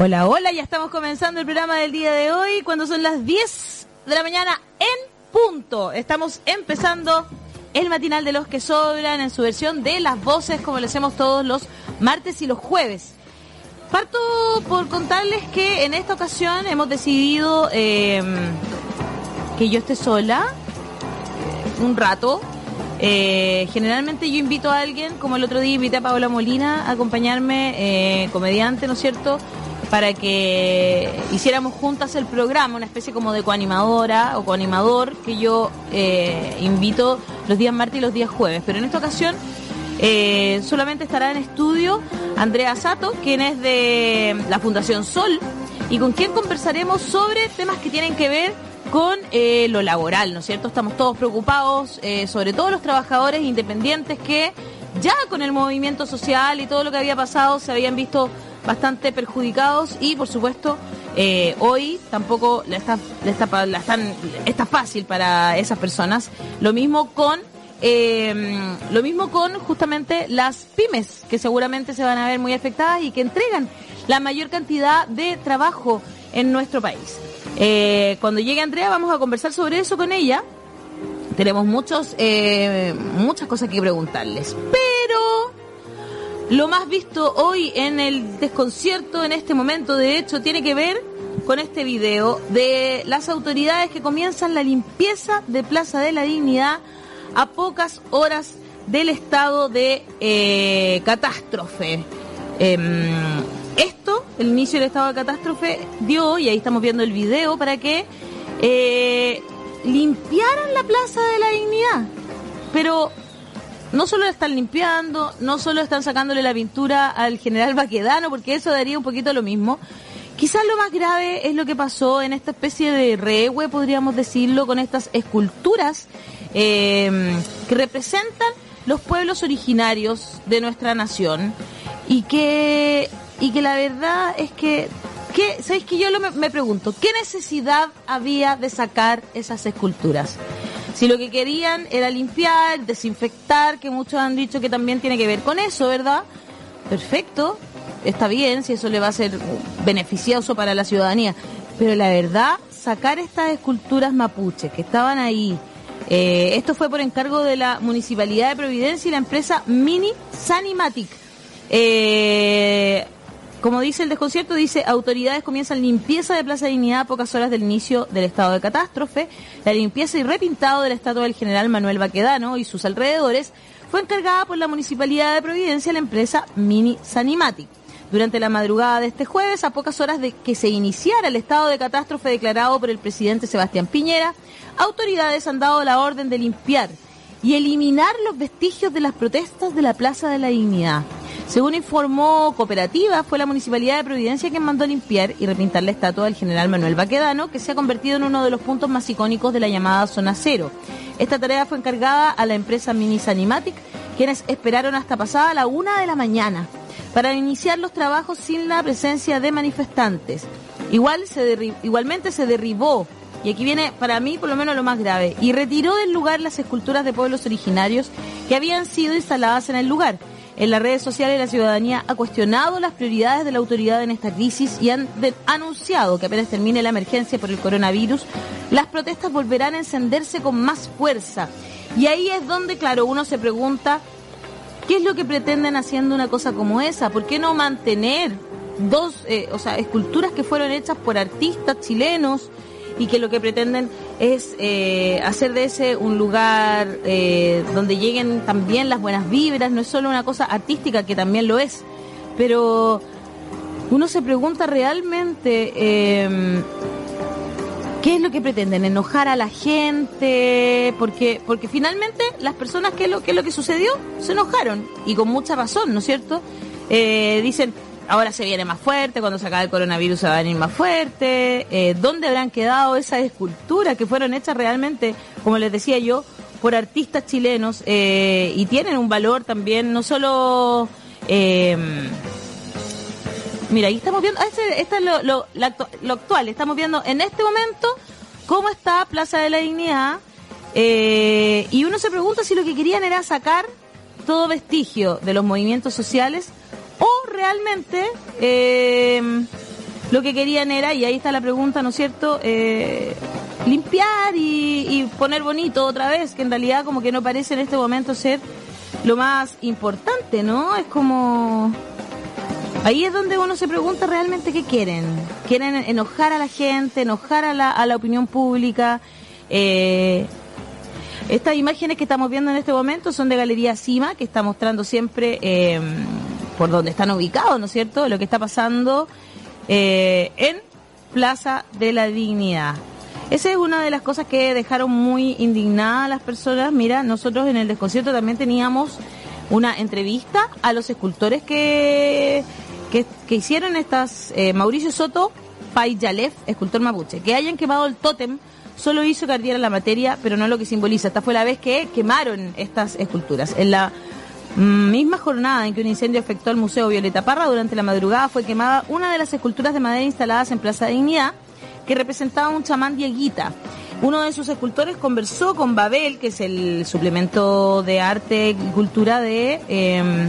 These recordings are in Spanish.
Hola, hola, ya estamos comenzando el programa del día de hoy, cuando son las 10 de la mañana en punto. Estamos empezando el matinal de los que sobran en su versión de las voces, como lo hacemos todos los martes y los jueves. Parto por contarles que en esta ocasión hemos decidido eh, que yo esté sola eh, un rato. Eh, generalmente yo invito a alguien, como el otro día invité a Paola Molina a acompañarme, comediante, ¿no es cierto? Para que hiciéramos juntas el programa, una especie como de coanimadora o coanimador que yo eh, invito los días martes y los días jueves. Pero en esta ocasión eh, solamente estará en estudio Andrea Sato, quien es de la Fundación Sol y con quien conversaremos sobre temas que tienen que ver con eh, lo laboral, ¿no es cierto? Estamos todos preocupados, sobre todo los trabajadores independientes que ya con el movimiento social y todo lo que había pasado se habían visto bastante perjudicados y por supuesto eh, hoy tampoco está, está, está fácil para esas personas. Lo mismo con eh, lo mismo con justamente las pymes que seguramente se van a ver muy afectadas y que entregan la mayor cantidad de trabajo en nuestro país. Eh, cuando llegue Andrea vamos a conversar sobre eso con ella. Tenemos muchos, muchas cosas que preguntarles. Pero lo más visto hoy en el desconcierto en este momento, de hecho, tiene que ver con este video de las autoridades que comienzan la limpieza de Plaza de la Dignidad a pocas horas del estado de eh, catástrofe. Em, esto, el inicio del estado de catástrofe, dio, y ahí estamos viendo el video, para que eh, limpiaran la Plaza de la Dignidad. Pero no solo la están limpiando, no solo están sacándole la pintura al general Baquedano, porque eso daría un poquito lo mismo. Quizás lo más grave es lo que pasó en esta especie de rehue, podríamos decirlo, con estas esculturas eh, que representan los pueblos originarios de nuestra nación y que, y que la verdad es que, que ¿sabéis que yo lo me, me pregunto? ¿Qué necesidad había de sacar esas esculturas? Si lo que querían era limpiar, desinfectar, que muchos han dicho que también tiene que ver con eso, ¿verdad? Perfecto, está bien, si eso le va a ser beneficioso para la ciudadanía. Pero la verdad, sacar estas esculturas mapuches que estaban ahí, eh, esto fue por encargo de la Municipalidad de Providencia y la empresa Mini Sanimatic. Eh, como dice el desconcierto, dice, autoridades comienzan limpieza de Plaza Dignidad a pocas horas del inicio del estado de catástrofe. La limpieza y repintado de la estatua del general Manuel Baquedano y sus alrededores fue encargada por la Municipalidad de Providencia la empresa Mini Sanimatic. Durante la madrugada de este jueves, a pocas horas de que se iniciara el estado de catástrofe declarado por el presidente Sebastián Piñera, autoridades han dado la orden de limpiar y eliminar los vestigios de las protestas de la Plaza de la Dignidad. Según informó Cooperativa, fue la Municipalidad de Providencia quien mandó limpiar y repintar la estatua del general Manuel Baquedano, que se ha convertido en uno de los puntos más icónicos de la llamada Zona Cero. Esta tarea fue encargada a la empresa Minis Animatic, quienes esperaron hasta pasada la una de la mañana para iniciar los trabajos sin la presencia de manifestantes. Igual igualmente se derribó, y aquí viene para mí por lo menos lo más grave, y retiró del lugar las esculturas de pueblos originarios que habían sido instaladas en el lugar en las redes sociales la ciudadanía ha cuestionado las prioridades de la autoridad en esta crisis y han anunciado que apenas termine la emergencia por el coronavirus, las protestas volverán a encenderse con más fuerza. Y ahí es donde, claro, uno se pregunta, ¿qué es lo que pretenden haciendo una cosa como esa? ¿Por qué no mantener dos, eh, o sea, esculturas que fueron hechas por artistas chilenos? Y que lo que pretenden es eh, hacer de ese un lugar eh, donde lleguen también las buenas vibras, no es solo una cosa artística, que también lo es, pero uno se pregunta realmente eh, qué es lo que pretenden, enojar a la gente, porque, porque finalmente las personas, ¿qué es lo, qué lo que sucedió? Se enojaron, y con mucha razón, ¿no es cierto? Eh, dicen, ahora se viene más fuerte, cuando se acabe el coronavirus se va a venir más fuerte. Eh, ¿Dónde habrán quedado esas esculturas que fueron hechas realmente, como les decía yo, por artistas chilenos eh, y tienen un valor también, no solo... Eh, mira, ahí estamos viendo, este, este es lo, lo, actual, estamos viendo en este momento cómo está Plaza de la Dignidad y uno se pregunta si lo que querían era sacar todo vestigio de los movimientos sociales o realmente eh, lo que querían era, y ahí está la pregunta, ¿no es cierto? Eh, limpiar y, poner bonito otra vez, que en realidad como que no parece en este momento ser lo más importante, ¿no? Es como... Ahí es donde uno se pregunta realmente qué quieren. Quieren enojar a la gente, enojar a la, a la opinión pública. Eh, estas imágenes que estamos viendo en este momento son de Galería Cima, que está mostrando siempre por donde están ubicados, ¿no es cierto? Lo que está pasando eh, en Plaza de la Dignidad. Esa es una de las cosas que dejaron muy indignadas a las personas. Mira, nosotros en el desconcierto también teníamos una entrevista a los escultores que que, hicieron estas, eh, Mauricio Soto, Payalev, escultor mapuche, que hayan quemado el tótem solo hizo que ardiera la materia, pero no lo que simboliza. Esta fue la vez que quemaron estas esculturas. En la misma jornada en que un incendio afectó al Museo Violeta Parra, durante la madrugada fue quemada una de las esculturas de madera instaladas en Plaza Dignidad, que representaba un chamán dieguita. Uno de sus escultores conversó con Babel, que es el suplemento de arte y cultura de...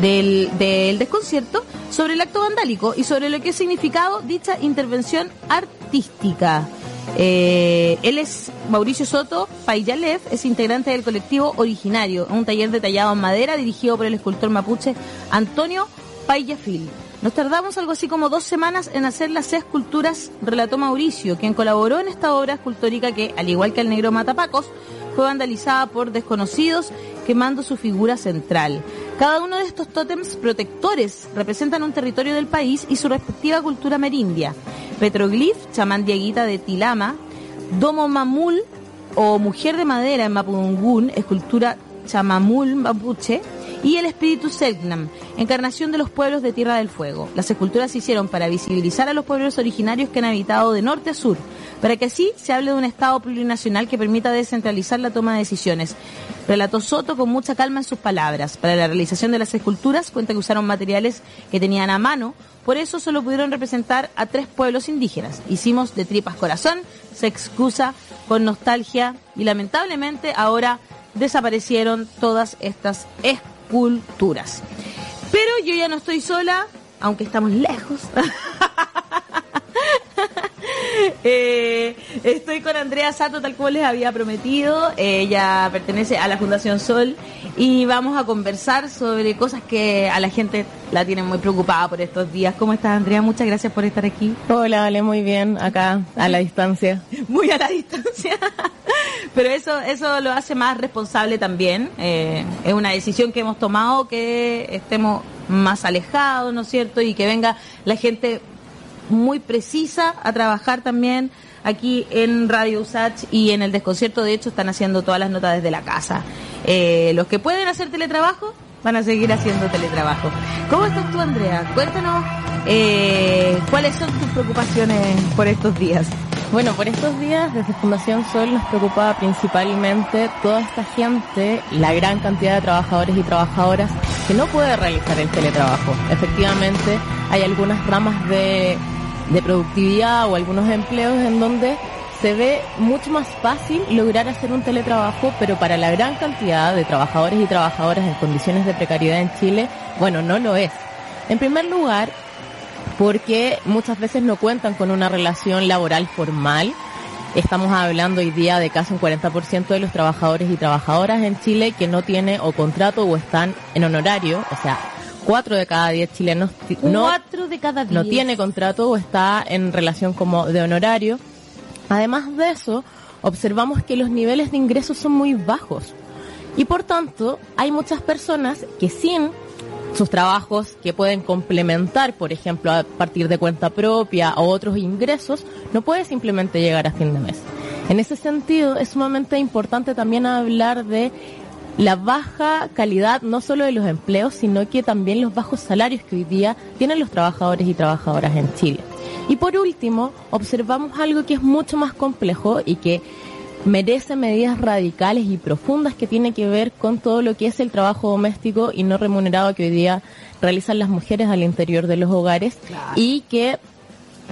Del, del desconcierto sobre el acto vandálico y sobre lo que ha significado dicha intervención artística. Eh, él es Mauricio Soto Payalev, es integrante del colectivo Originario, un taller detallado en madera dirigido por el escultor mapuche Antonio Payafil. Nos tardamos algo así como dos semanas en hacer las esculturas, relató Mauricio, quien colaboró en esta obra escultórica que, al igual que el negro Matapacos, fue vandalizada por desconocidos quemando su figura central. Cada uno de estos tótems protectores representan un territorio del país y su respectiva cultura merindia. Petroglif, chamán dieguita de Tilama, Domo Mamul o Mujer de Madera en Mapudungún, escultura chamamul mapuche, y el espíritu Selknam, encarnación de los pueblos de Tierra del Fuego. Las esculturas se hicieron para visibilizar a los pueblos originarios que han habitado de norte a sur, para que así se hable de un Estado plurinacional que permita descentralizar la toma de decisiones. Relató Soto con mucha calma en sus palabras. Para la realización de las esculturas cuenta que usaron materiales que tenían a mano, por eso solo pudieron representar a tres pueblos indígenas. Hicimos de tripas corazón, se excusa con nostalgia y lamentablemente ahora desaparecieron todas estas esculturas. Pero yo ya no estoy sola, aunque estamos lejos. Eh, estoy con Andrea Sato, tal como les había prometido. Ella pertenece a la Fundación Sol y vamos a conversar sobre cosas que a la gente la tienen muy preocupada por estos días. ¿Cómo estás, Andrea? Muchas gracias por estar aquí. Hola, vale, muy bien, acá, a la distancia. Muy a la distancia. Pero eso, eso lo hace más responsable también. Eh, es una decisión que hemos tomado que estemos más alejados, ¿no es cierto? Y que venga la gente muy precisa a trabajar también aquí en Radio Usach y en el desconcierto. De hecho, están haciendo todas las notas desde la casa. Eh, los que pueden hacer teletrabajo van a seguir haciendo teletrabajo. ¿Cómo estás tú, Andrea? Cuéntanos eh, cuáles son tus preocupaciones por estos días. Bueno, por estos días desde Fundación Sol nos preocupaba principalmente toda esta gente, la gran cantidad de trabajadores y trabajadoras que no puede realizar el teletrabajo. Efectivamente, hay algunas ramas de de productividad o algunos empleos en donde se ve mucho más fácil lograr hacer un teletrabajo, pero para la gran cantidad de trabajadores y trabajadoras en condiciones de precariedad en Chile, bueno, no lo es. En primer lugar, porque muchas veces no cuentan con una relación laboral formal. Estamos hablando hoy día de casi un 40% de los trabajadores y trabajadoras en Chile que no tiene o contrato o están en honorario, o sea, cuatro de cada diez chilenos no, de cada no tiene contrato o está en relación como de honorario. Además de eso, observamos que los niveles de ingresos son muy bajos. Y por tanto, hay muchas personas que sin sus trabajos que pueden complementar, por ejemplo, a partir de cuenta propia o otros ingresos, no puede simplemente llegar a fin de mes. En ese sentido, es sumamente importante también hablar de la baja calidad no solo de los empleos, sino que también los bajos salarios que hoy día tienen los trabajadores y trabajadoras en Chile. Y por último, observamos algo que es mucho más complejo y que merece medidas radicales y profundas que tiene que ver con todo lo que es el trabajo doméstico y no remunerado que hoy día realizan las mujeres al interior de los hogares y que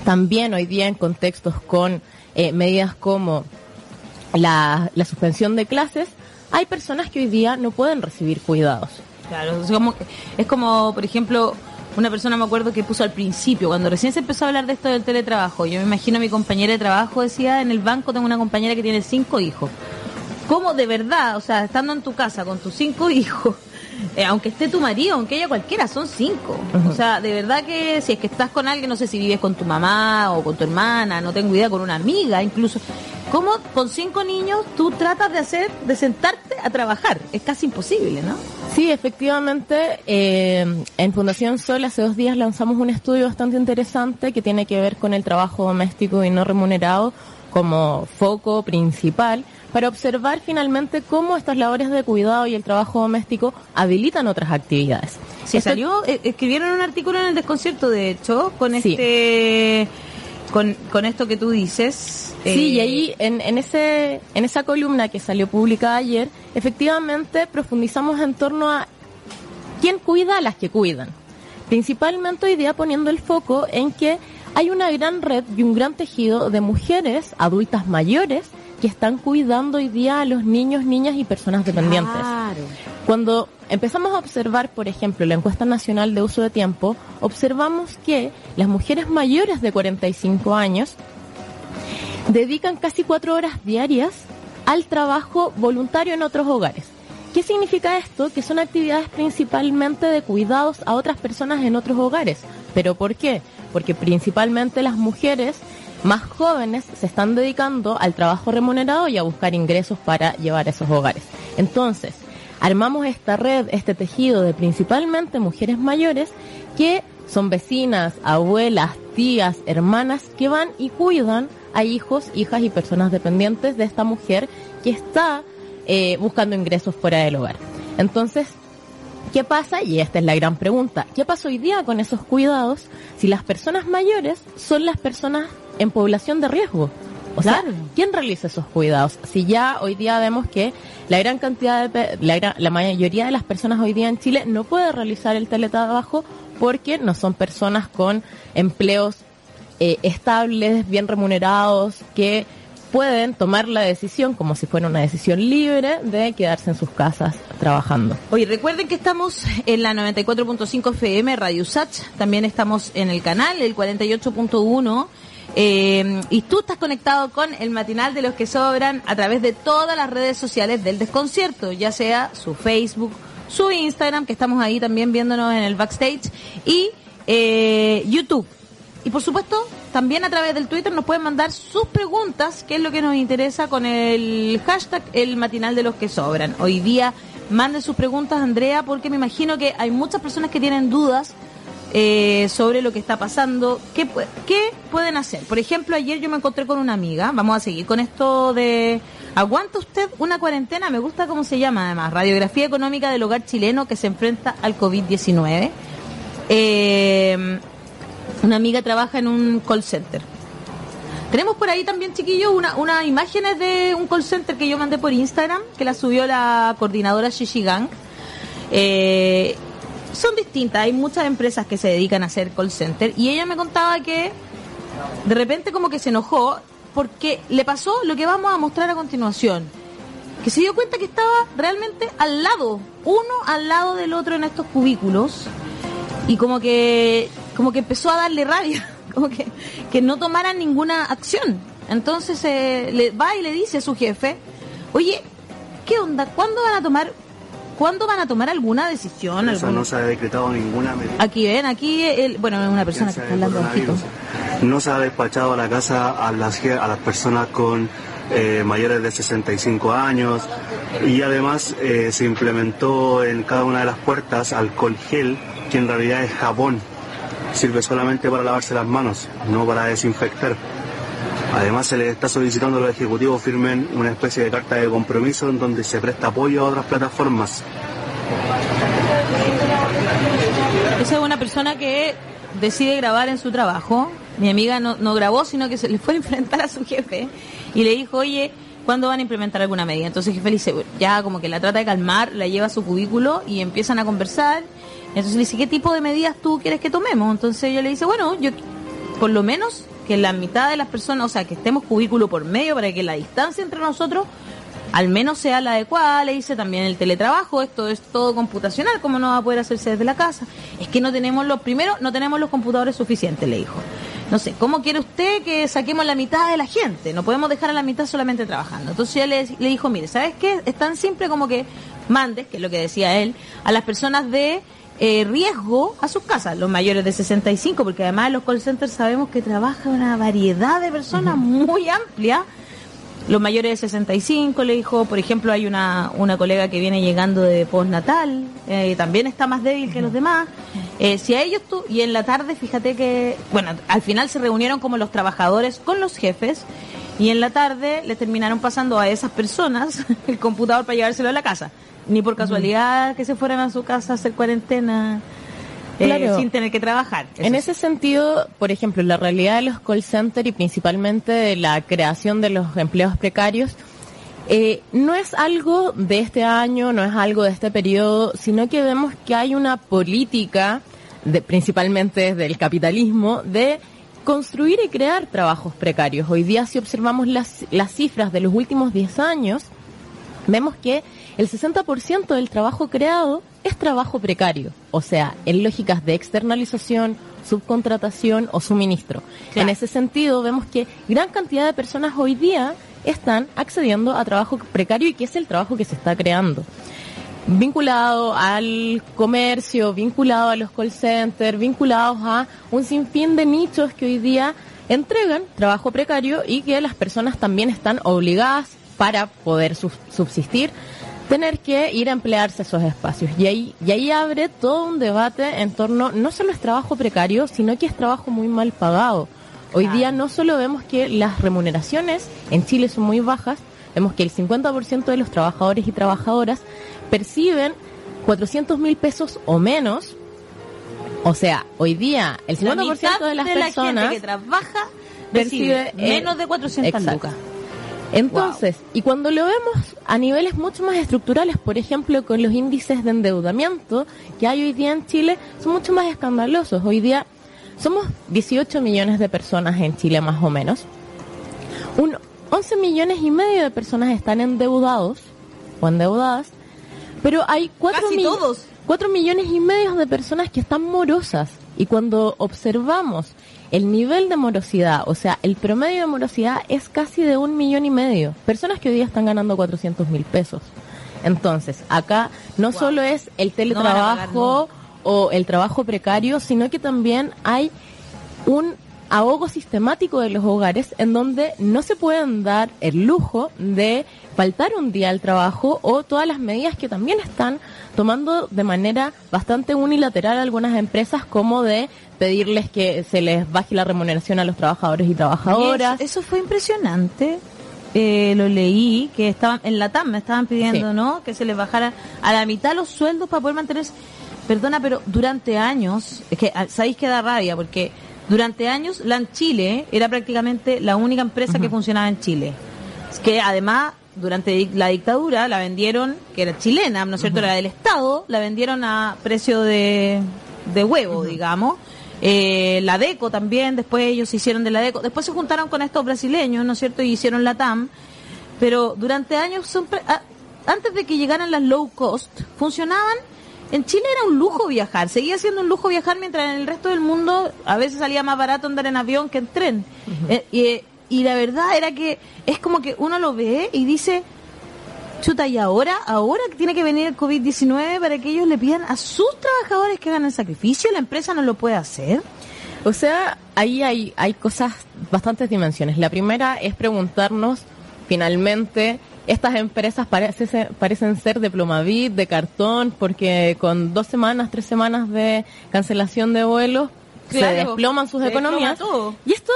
también hoy día en contextos con eh, medidas como la, la suspensión de clases hay personas que hoy día no pueden recibir cuidados. Claro, es como, por ejemplo, una persona me acuerdo que puso al principio, cuando recién se empezó a hablar de esto del teletrabajo, yo me imagino a mi compañera de trabajo decía, en el banco tengo una compañera que tiene cinco hijos. ¿Cómo de verdad, o sea, estando en tu casa con tus cinco hijos, eh, aunque esté tu marido, aunque ella cualquiera, son cinco. O sea, de verdad que si es que estás con alguien, no sé si vives con tu mamá o con tu hermana, no tengo idea, con una amiga incluso. ¿Cómo con cinco niños tú tratas de hacer, de sentarte a trabajar? Es casi imposible, ¿no? Sí, efectivamente, eh, en Fundación Sol hace dos días lanzamos un estudio bastante interesante que tiene que ver con el trabajo doméstico y no remunerado como foco principal para observar finalmente cómo estas labores de cuidado y el trabajo doméstico habilitan otras actividades. Se salió, eh, escribieron un artículo en el desconcierto, de hecho, con este, con, con esto que tú dices. Sí, y eh, ahí en, en, ese, en esa columna que salió publicada ayer, efectivamente profundizamos en torno a quién cuida a las que cuidan. Principalmente hoy día poniendo el foco en que hay una gran red y un gran tejido de mujeres adultas mayores que están cuidando hoy día a los niños, niñas y personas dependientes. Cuando empezamos a observar, por ejemplo, la encuesta nacional de uso de tiempo, observamos que las mujeres mayores de 45 años dedican casi cuatro horas diarias al trabajo voluntario en otros hogares. ¿Qué significa esto? Que son actividades principalmente de cuidados a otras personas en otros hogares. ¿Pero por qué? Porque principalmente las mujeres más jóvenes se están dedicando al trabajo remunerado y a buscar ingresos para llevar a esos hogares. Entonces, armamos esta red, este tejido de principalmente mujeres mayores que son vecinas, abuelas, tías, hermanas que van y cuidan a hijos, hijas y personas dependientes de esta mujer que está eh, buscando ingresos fuera del hogar. Entonces, ¿qué pasa? Y esta es la gran pregunta. ¿Qué pasa hoy día con esos cuidados si las personas mayores son las personas en población de riesgo. O sea, ¿quién realiza esos cuidados? Si ya hoy día vemos que la gran cantidad de, la, mayoría de las personas hoy día en Chile no puede realizar el teletrabajo porque no son personas con empleos eh, estables, bien remunerados, que pueden tomar la decisión, como si fuera una decisión libre, de quedarse en sus casas trabajando. Oye, recuerden que estamos en la 94.5 FM Radio Sach, también estamos en el canal, el 48.1 eh, y tú estás conectado con el matinal de los que sobran a través de todas las redes sociales del desconcierto, ya sea su Facebook, su Instagram, que estamos ahí también viéndonos en el backstage, y eh, YouTube. Y por supuesto, también a través del Twitter nos pueden mandar sus preguntas, que es lo que nos interesa con el hashtag el matinal de los que sobran. Hoy día manden sus preguntas, Andrea, porque me imagino que hay muchas personas que tienen dudas eh, sobre lo que está pasando. ¿Qué, ¿Qué pueden hacer? Por ejemplo, ayer yo me encontré con una amiga, vamos a seguir con esto de... ¿Aguanta usted una cuarentena? Me gusta cómo se llama además, Radiografía Económica del Hogar Chileno que se enfrenta al COVID-19. Eh, una amiga trabaja en un call center. Tenemos por ahí también, chiquillos, unas una imágenes de un call center que yo mandé por Instagram, que la subió la coordinadora Shishigang. Eh, son distintas. Hay muchas empresas que se dedican a hacer call center y ella me contaba que de repente como que se enojó porque le pasó lo que vamos a mostrar a continuación. Que se dio cuenta que estaba realmente al lado, uno al lado del otro en estos cubículos y como que como que empezó a darle rabia, como que, que no tomaran ninguna acción. Entonces eh, le va y le dice a su jefe, oye, ¿qué onda? ¿Cuándo van a tomar ¿Cuándo van a tomar alguna decisión? no se ha decretado ninguna medida. Aquí ven, aquí, el, bueno, es una persona que está hablando. No se ha despachado a la casa a las, a las personas con eh, mayores de 65 años y además eh, se implementó en cada una de las puertas alcohol gel, que en realidad es jabón. Sirve solamente para lavarse las manos, no para desinfectar. Además, se les está solicitando a los ejecutivos firmen una especie de carta de compromiso en donde se presta apoyo a otras plataformas. Esa es una persona que decide grabar en su trabajo. Mi amiga no, no grabó, sino que se le fue a enfrentar a su jefe y le dijo, oye, ¿cuándo van a implementar alguna medida? Entonces el jefe le dice, ya como que la trata de calmar, la lleva a su cubículo y empiezan a conversar. Entonces le dice, ¿qué tipo de medidas tú quieres que tomemos? Entonces ella le dice, bueno, yo por lo menos que la mitad de las personas, o sea, que estemos cubículo por medio para que la distancia entre nosotros al menos sea la adecuada, le dice también el teletrabajo, esto es todo computacional, ¿cómo no va a poder hacerse desde la casa? Es que no tenemos los, primero, no tenemos los computadores suficientes, le dijo. No sé, ¿cómo quiere usted que saquemos la mitad de la gente? No podemos dejar a la mitad solamente trabajando. Entonces ella le, le dijo, mire, ¿sabes qué? Es tan simple como que mandes, que es lo que decía él, a las personas de eh, riesgo a sus casas, los mayores de 65, porque además los call centers sabemos que trabaja una variedad de personas muy amplia. Los mayores de 65, le dijo, por ejemplo, hay una, una colega que viene llegando de postnatal, eh, también está más débil que los demás. Eh, si a ellos tú, y en la tarde, fíjate que, bueno, al final se reunieron como los trabajadores con los jefes, y en la tarde les terminaron pasando a esas personas el computador para llevárselo a la casa. Ni por casualidad que se fueran a su casa a hacer cuarentena eh, sin tener que trabajar. en ese sentido, por ejemplo, la realidad de los call centers y principalmente de la creación de los empleos precarios, eh, no es algo de este año, no es algo de este periodo, sino que vemos que hay una política, de, principalmente del capitalismo, de construir y crear trabajos precarios. Hoy día, si observamos las, las cifras de los últimos 10 años, vemos que el 60% del trabajo creado es trabajo precario, o sea, en lógicas de externalización, subcontratación o suministro. En ese sentido, vemos que gran cantidad de personas hoy día están accediendo a trabajo precario y que es el trabajo que se está creando. Vinculado al comercio, vinculado a los call centers, vinculados a un sinfín de nichos que hoy día entregan trabajo precario y que las personas también están obligadas para poder subsistir tener que ir a emplearse esos espacios. Y ahí, y ahí abre todo un debate en torno, no solo es trabajo precario, sino que es trabajo muy mal pagado. Hoy día no solo vemos que las remuneraciones en Chile son muy bajas, vemos que el 50% de los trabajadores y trabajadoras perciben 400 mil pesos o menos. O sea, hoy día el 50% de las personas que trabaja percibe menos de 400 lucas. Entonces, y cuando lo vemos a niveles mucho más estructurales, por ejemplo, con los índices de endeudamiento que hay hoy día en Chile, son mucho más escandalosos. Hoy día somos 18 millones de personas en Chile más o menos. Un 11 millones y medio de personas están endeudados o endeudadas, pero hay 4, 4 millones y medio de personas que están morosas. Y cuando observamos el nivel de morosidad, o sea, el promedio de morosidad es casi de un millón y medio. Personas que hoy día están ganando 400 mil pesos. Entonces, acá no solo es el teletrabajo o el trabajo precario, sino que también hay un ahogo sistemático de los hogares en donde no se pueden dar el lujo de faltar un día al trabajo o todas las medidas que también están tomando de manera bastante unilateral algunas empresas como de pedirles que se les baje la remuneración a los trabajadores y trabajadoras. Eso, fue impresionante. Eh, lo leí, que estaban en la TAM me estaban pidiendo, ¿no? Que se les bajara a la mitad los sueldos para poder mantenerse. Perdona, pero durante años, es que ah, sabéis que da rabia, porque durante años LAN Chile era prácticamente la única empresa que funcionaba en Chile. Es que además durante la dictadura la vendieron, que era chilena, ¿no es cierto? Era del Estado, la vendieron a precio de, de huevo, digamos. Eh, la DECO también, después ellos se hicieron de la DECO. Después se juntaron con estos brasileños, ¿no es cierto? Y hicieron la TAM. Pero durante años, son antes de que llegaran las low cost, funcionaban. En Chile era un lujo viajar, seguía siendo un lujo viajar mientras en el resto del mundo a veces salía más barato andar en avión que en tren. Eh, y y la verdad era que es como que uno lo ve y dice, chuta, y ahora, ahora tiene que venir el COVID-19 para que ellos le pidan a sus trabajadores que hagan el sacrificio, la empresa no lo puede hacer. O sea, ahí hay, hay cosas, bastantes dimensiones. La primera es preguntarnos, finalmente, estas empresas parece, parecen ser de plomavit, de cartón, porque con dos semanas, tres semanas de cancelación de vuelos, se desploman sus economías. Y esto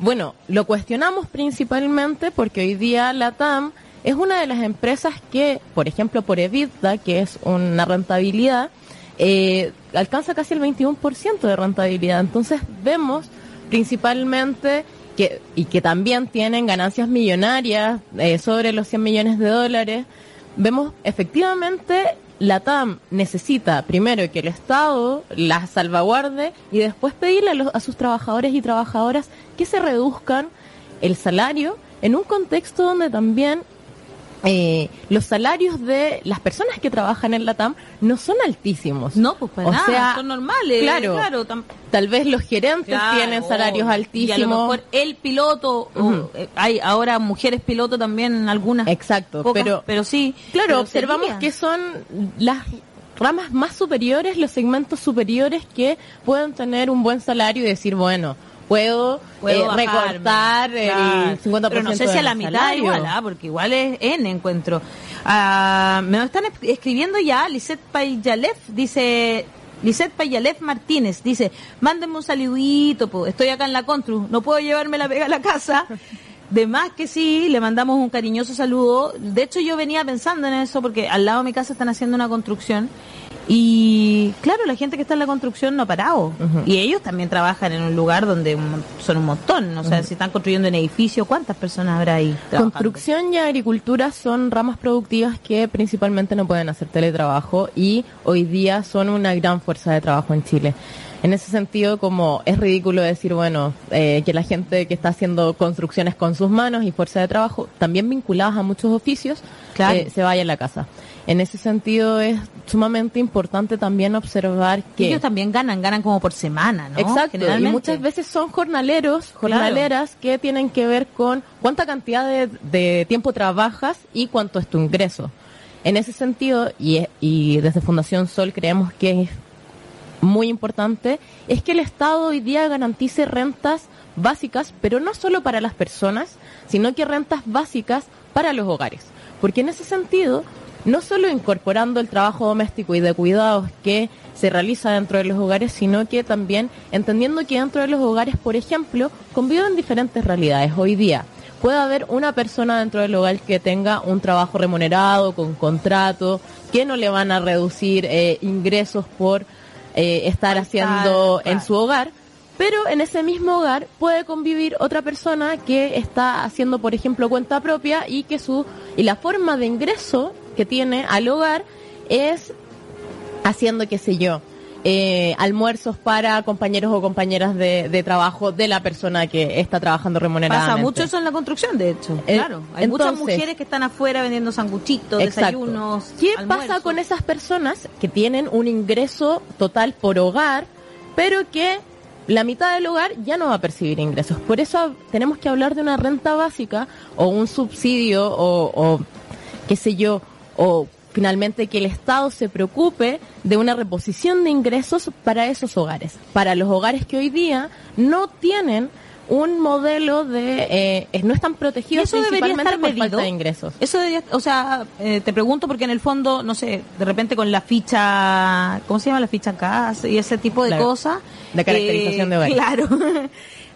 bueno, lo cuestionamos principalmente porque hoy día la TAM es una de las empresas que, por ejemplo, por EBITDA, que es una rentabilidad, eh, alcanza casi el 21% de rentabilidad. Entonces vemos principalmente que, y que también tienen ganancias millonarias eh, sobre los 100 millones de dólares, vemos efectivamente la TAM necesita primero que el Estado la salvaguarde y después pedirle a, sus trabajadores y trabajadoras que se reduzcan el salario en un contexto donde también eh, los salarios de las personas que trabajan en la TAM no son altísimos. No, pues para O nada, sea, son normales. claro, claro Tal vez los gerentes claro, tienen salarios Y a lo altísimos. mejor el piloto, eh, hay ahora mujeres piloto también, algunas. Exacto, pocas, pero pero sí. Claro, pero observamos sería. que son las ramas más superiores, los segmentos superiores que pueden tener un buen salario y decir, bueno, puedo, Puedo eh, bajarme. recortar Claro. el 50% Pero no sé si a la mitad salario. igual, ¿ah? porque igual es en encuentro. Ah, me están es- escribiendo ya, Lisette Payalev dice, Lisette Payalev Martínez dice, mándenme un saludito, po, estoy acá en la Contru, no puedo llevarme la pega a la casa. De más que sí, le mandamos un cariñoso saludo. De hecho, yo venía pensando en eso porque al lado de mi casa están haciendo una construcción y claro, la gente que está en la construcción no ha parado. Y ellos también trabajan en un lugar donde son un montón. O sea, si están construyendo un edificio, ¿cuántas personas habrá ahí? trabajando? Construcción y agricultura son ramas productivas que principalmente no pueden hacer teletrabajo y hoy día son una gran fuerza de trabajo en Chile. En ese sentido, como es ridículo decir, bueno, eh, que la gente que está haciendo construcciones con sus manos y fuerza de trabajo, también vinculadas a muchos oficios, Claro. eh, se vaya a la casa. En ese sentido, es sumamente importante también observar que... Ellos también ganan, ganan como por semana, ¿no? Exacto, y muchas veces son jornaleros, jornaleras que tienen que ver con cuánta cantidad de, de tiempo trabajas y cuánto es tu ingreso. En ese sentido, y, y desde Fundación Sol creemos que es muy importante, es que el Estado hoy día garantice rentas básicas, pero no solo para las personas, sino que rentas básicas para los hogares. Porque en ese sentido, no solo incorporando el trabajo doméstico y de cuidados que se realiza dentro de los hogares, sino que también entendiendo que dentro de los hogares, por ejemplo, conviven diferentes realidades. Hoy día puede haber una persona dentro del hogar que tenga un trabajo remunerado, con contrato, que no le van a reducir eh, ingresos por eh, estar haciendo estar, en su hogar, pero en ese mismo hogar puede convivir otra persona que está haciendo, por ejemplo, cuenta propia y que su y la forma de ingreso que tiene al hogar es haciendo, qué sé yo, eh, almuerzos para compañeros o compañeras de, de trabajo de la persona que está trabajando remuneradamente. Pasa mucho eso en la construcción, de hecho. Eh, claro. Hay muchas mujeres que están afuera vendiendo sanguchitos, Exacto. desayunos. ¿Qué almuerzos. pasa con esas personas que tienen un ingreso total por hogar, pero que la mitad del hogar ya no va a percibir ingresos? Por eso tenemos que hablar de una renta básica o un subsidio o, o qué sé yo, o finalmente que el Estado se preocupe de una reposición de ingresos para esos hogares, para los hogares que hoy día no tienen un modelo de, eh, no están protegidos eso principalmente estar por medido. falta de ingresos. Eso debería, o sea, eh, te pregunto porque en el fondo, no sé, de repente con la ficha, ¿cómo se llama la ficha casa y ese tipo de cosas? la caracterización eh, de hogares. Claro.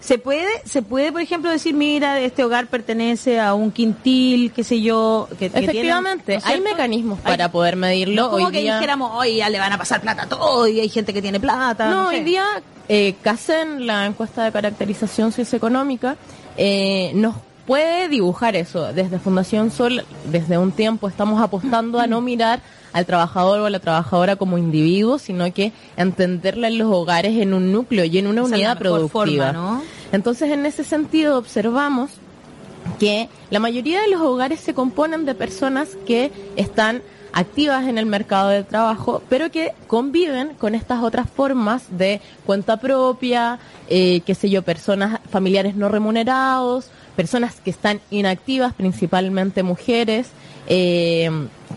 Se puede, se puede, por ejemplo, decir, mira, este hogar pertenece a un quintil, qué sé yo, que, que tienen, Efectivamente, ¿no es hay mecanismos Hay- para poder medirlo. no como hoy que día, dijéramos, hoy ya le van a pasar plata a todo y hay gente que tiene plata. no, no hoy día eh, CACEN, la encuesta de caracterización socioeconómica, eh, nos puede dibujar eso. Desde Fundación Sol, desde un tiempo estamos apostando a no mirar al trabajador o a la trabajadora como individuo, sino que entenderla en los hogares en un núcleo y en una Esa unidad productiva. forma, ¿no? Entonces, en ese sentido, observamos que la mayoría de los hogares se componen de personas que están activas en el mercado de trabajo, pero que conviven con estas otras formas de cuenta propia, eh, qué sé yo, personas familiares no remunerados, personas que están inactivas, principalmente mujeres, eh,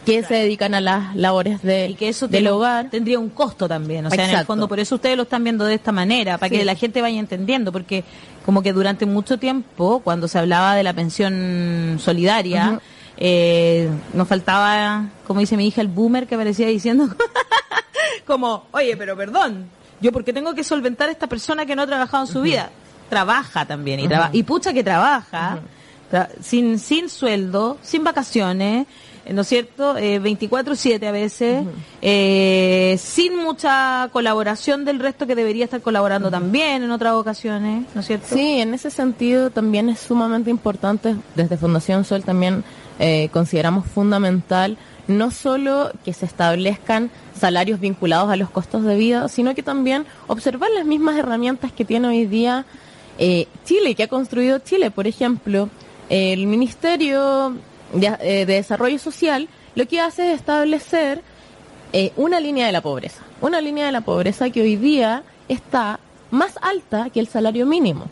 que se dedican a las labores de, y que eso del hogar. tendría un costo también. O sea, en el fondo, por eso ustedes lo están viendo de esta manera, para que la gente vaya entendiendo, porque como que durante mucho tiempo, cuando se hablaba de la pensión solidaria, Ujú. eh, nos faltaba, como dice mi hija, el boomer que aparecía diciendo, como, oye, pero perdón, yo porque tengo que solventar a esta persona que no ha trabajado en su vida. Trabaja también, y, traba- y pucha que trabaja, tra- sin, sin sueldo, sin vacaciones, eh, ¿no es cierto? Eh, 24-7 a veces, eh, sin mucha colaboración del resto que debería estar colaborando también en otras ocasiones, ¿no es cierto? Sí, en ese sentido también es sumamente importante, desde Fundación Sol también eh, consideramos fundamental no solo que se establezcan salarios vinculados a los costos de vida, sino que también observar las mismas herramientas que tiene hoy día eh, Chile, que ha construido Chile. Por ejemplo, el Ministerio de, Desarrollo Social lo que hace es establecer eh, una línea de la pobreza. Una línea de la pobreza que hoy día está más alta que el salario mínimo.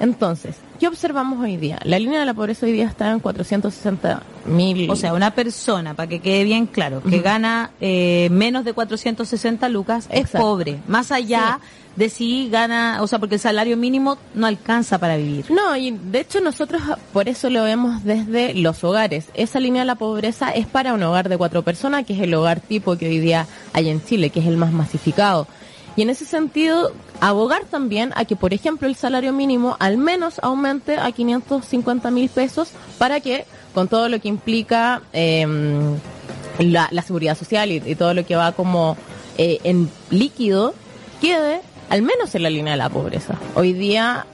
Entonces, ¿qué observamos hoy día? La línea de la pobreza hoy día está en 460 mil. O sea, una persona, para que quede bien claro, que gana eh, menos de 460 lucas es pobre. Más allá de si gana, o sea, porque el salario mínimo no alcanza para vivir. No, y de hecho nosotros por eso lo vemos desde los hogares. Esa línea de la pobreza es para un hogar de cuatro personas, que es el hogar tipo que hoy día hay en Chile, que es el más masificado. Y en ese sentido, abogar también a que, por ejemplo, el salario mínimo al menos aumente a 550 mil pesos para que, con todo lo que implica em, la, seguridad social y, todo lo que va como eh, en líquido, quede al menos en la línea de la pobreza. Hoy día,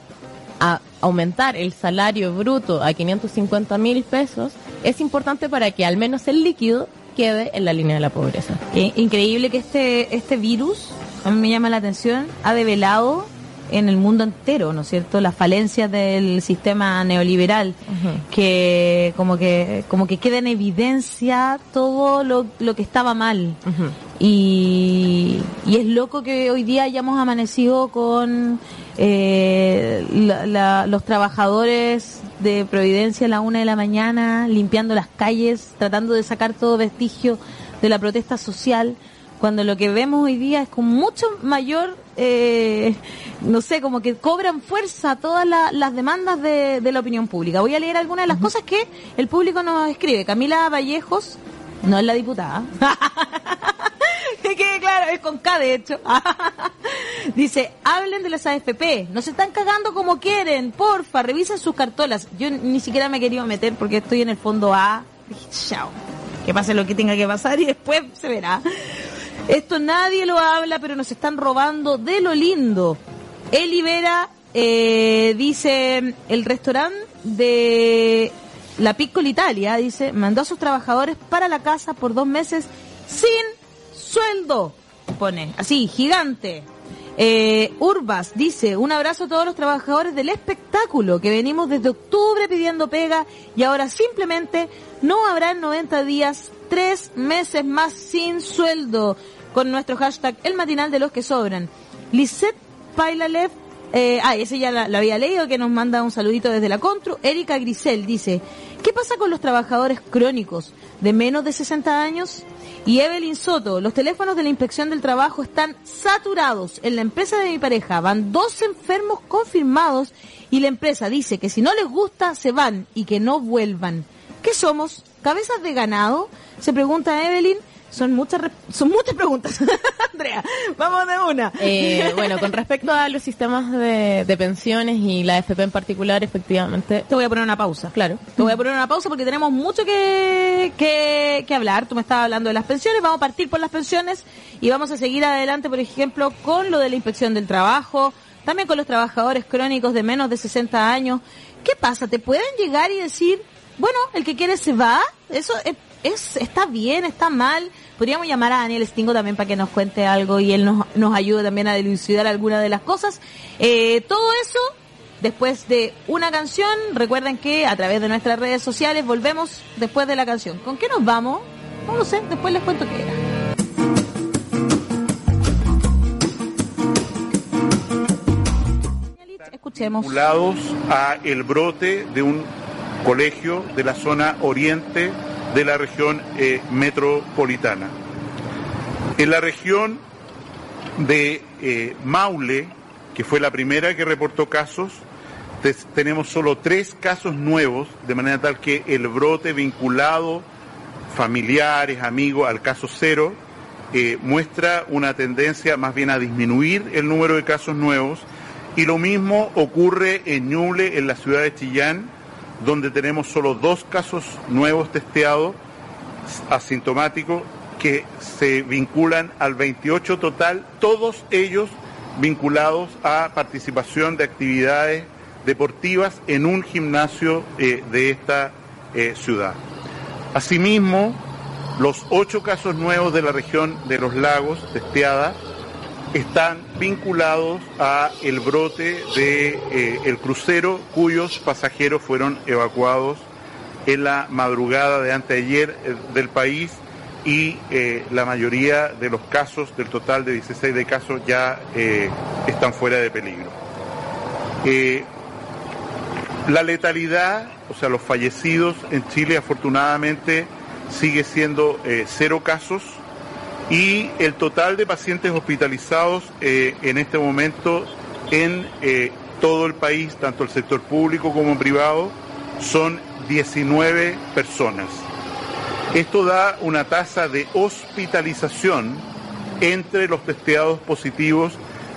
a aumentar el salario bruto a 550 mil pesos es importante para que al menos el líquido quede en la línea de la pobreza. increíble que este, este virus, a mí me llama la atención, ha develado en el mundo entero, ¿no es cierto? Las falencias del sistema neoliberal, que como que como que queda en evidencia todo lo, lo que estaba mal. y, y, es loco que hoy día hayamos amanecido con eh, los trabajadores de Providencia a la una de la mañana, limpiando las calles, tratando de sacar todo vestigio de la protesta social, cuando lo que vemos hoy día es con mucho mayor eh, no sé, como que cobran fuerza todas las demandas de, la opinión pública. Voy a leer algunas de las cosas que el público nos escribe. Camila Vallejos, no es la diputada. que claro, es con K de hecho. Dice, hablen de las AFP, no se están cagando como quieren, porfa, revisen sus cartolas. Yo ni siquiera me quería meter porque estoy en el fondo A. chao, que pase lo que tenga que pasar y después se verá. Esto nadie lo habla, pero nos están robando de lo lindo. Eli Vera eh, dice, el restaurante de la Piccola Italia, dice, mandó a sus trabajadores para la casa por dos meses sin sueldo. Pone, así, gigante. Eh, Urbas dice, un abrazo a todos los trabajadores del espectáculo que venimos desde octubre pidiendo pega y ahora simplemente no habrá 90 días, tres meses más sin sueldo con nuestro hashtag el matinal de los que sobran. Lisette Pailalev, eh, ah, ese ya la, había leído, que nos manda un saludito desde la Contru. Erika Grisel dice, ¿qué pasa con los trabajadores crónicos de menos de 60 años? Y Evelyn Soto, los teléfonos de la inspección del trabajo están saturados. En la empresa de mi pareja van dos enfermos confirmados y la empresa dice que si no les gusta se van y que no vuelvan. ¿Qué somos? ¿Cabezas de ganado? Se pregunta Evelyn. Son muchas, son muchas preguntas. Andrea, vamos de una. Eh, bueno, con respecto a los sistemas de, pensiones y la FP en particular, efectivamente. Te voy a poner una pausa. Claro. Te voy a poner una pausa porque tenemos mucho que, que, que hablar. Tú me estabas hablando de las pensiones. Vamos a partir por las pensiones y vamos a seguir adelante, por ejemplo, con lo de la inspección del trabajo, también con los trabajadores crónicos de menos de 60 años. ¿Qué pasa? ¿Te pueden llegar y decir, bueno, el que quiere se va? Eso es es, está bien, está mal. Podríamos llamar a Daniel Stingo también para que nos cuente algo y él nos, nos ayude también a dilucidar algunas de las cosas. Eh, todo eso después de una canción. Recuerden que a través de nuestras redes sociales volvemos después de la canción. ¿Con qué nos vamos? No lo sé, después les cuento qué era. Escuchemos. Vinculados a el brote de un colegio de la zona oriente de la región eh, metropolitana. En la región de eh, Maule, que fue la primera que reportó casos, tenemos solo tres casos nuevos, de manera tal que el brote vinculado, familiares, amigos, al caso cero, eh, muestra una tendencia más bien a disminuir el número de casos nuevos. Y lo mismo ocurre en Ñuble, en la ciudad de Chillán, donde tenemos solo dos casos nuevos testeados asintomáticos que se vinculan al 28 total, todos ellos vinculados a participación de actividades deportivas en un gimnasio eh, de esta eh, ciudad. Asimismo, los ocho casos nuevos de la región de los lagos testeada están vinculados a el brote de eh, el crucero cuyos pasajeros fueron evacuados en la madrugada de anteayer eh, del país y eh, la mayoría de los casos, del total de 16 de casos, ya están fuera de peligro. la letalidad, o sea, los fallecidos en Chile afortunadamente sigue siendo cero casos y el total de pacientes hospitalizados en este momento en todo el país, tanto el sector público como privado, son 19 personas. Esto da una tasa de hospitalización entre los testeados positivos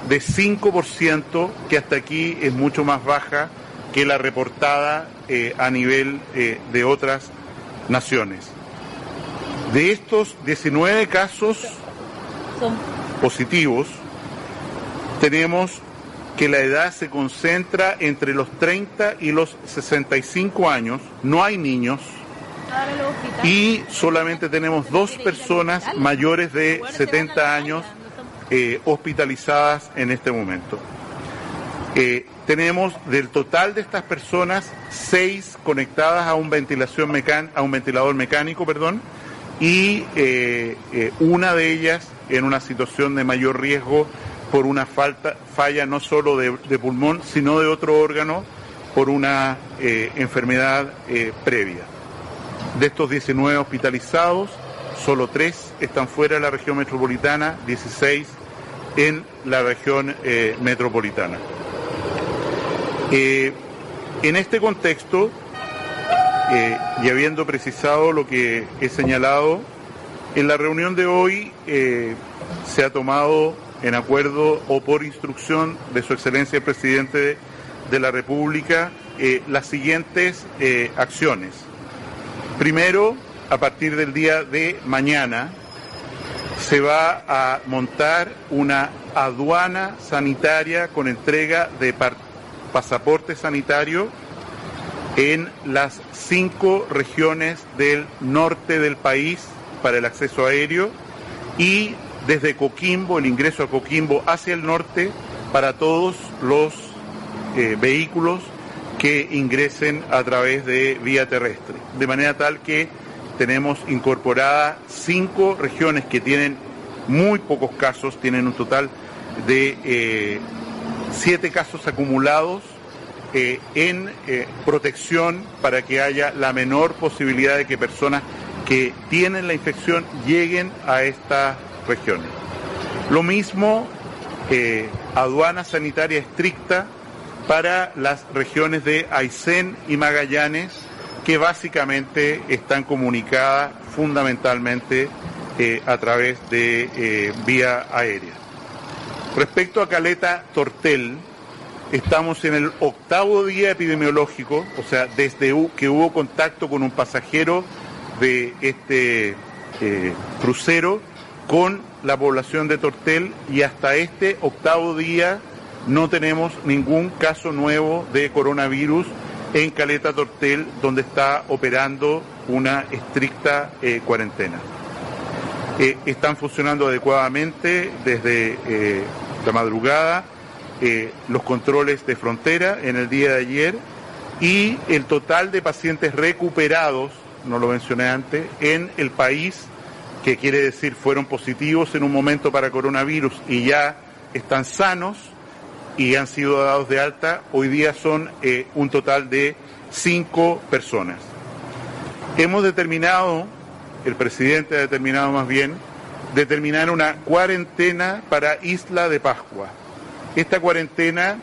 de 5%, que hasta aquí es mucho más baja que la reportada eh, a nivel eh, de otras naciones. De estos 19 casos positivos, tenemos que la edad se concentra entre los 30 y los 65 años, no hay niños. Y solamente tenemos dos personas mayores de 70 años eh, hospitalizadas en este momento. Eh, tenemos del total de estas personas seis conectadas a un ventilación a un ventilador mecánico, perdón, y eh, una de ellas en una situación de mayor riesgo por una falta, falla no solo de, pulmón, sino de otro órgano por una eh, enfermedad eh, previa. De estos 19 hospitalizados, solo 3 están fuera de la región metropolitana, 16 en la región eh, metropolitana. en este contexto, y habiendo precisado lo que he señalado, en la reunión de hoy se ha tomado en acuerdo o por instrucción de Su Excelencia el Presidente de la República, eh, las siguientes eh, acciones. Primero, a partir del día de mañana, se va a montar una aduana sanitaria con entrega de pasaporte sanitario en las cinco regiones del norte del país para el acceso aéreo y desde Coquimbo, el ingreso a Coquimbo hacia el norte para todos los eh, vehículos que ingresen a través de vía terrestre. De manera tal que tenemos incorporadas cinco regiones que tienen muy pocos casos, tienen un total de eh, siete casos acumulados eh, en protección para que haya la menor posibilidad de que personas que tienen la infección lleguen a esta regiones. Lo mismo, eh, aduana sanitaria estricta para las regiones de Aysén y Magallanes, que básicamente están comunicadas fundamentalmente eh, a través de eh, vía aérea. Respecto a Caleta Tortel, estamos en el octavo día epidemiológico, o sea, desde que hubo contacto con un pasajero de este crucero, con la población de Tortel y hasta este octavo día no tenemos ningún caso nuevo de coronavirus en Caleta Tortel, donde está operando una estricta eh, cuarentena. Eh, están funcionando adecuadamente desde eh, la madrugada los controles de frontera en el día de ayer y el total de pacientes recuperados, no lo mencioné antes, en el país que quiere decir fueron positivos en un momento para coronavirus y ya están sanos y han sido dados de alta, hoy día son eh, un total de cinco personas. Hemos determinado, el presidente ha determinado más bien, determinar una cuarentena para Isla de Pascua. Esta cuarentena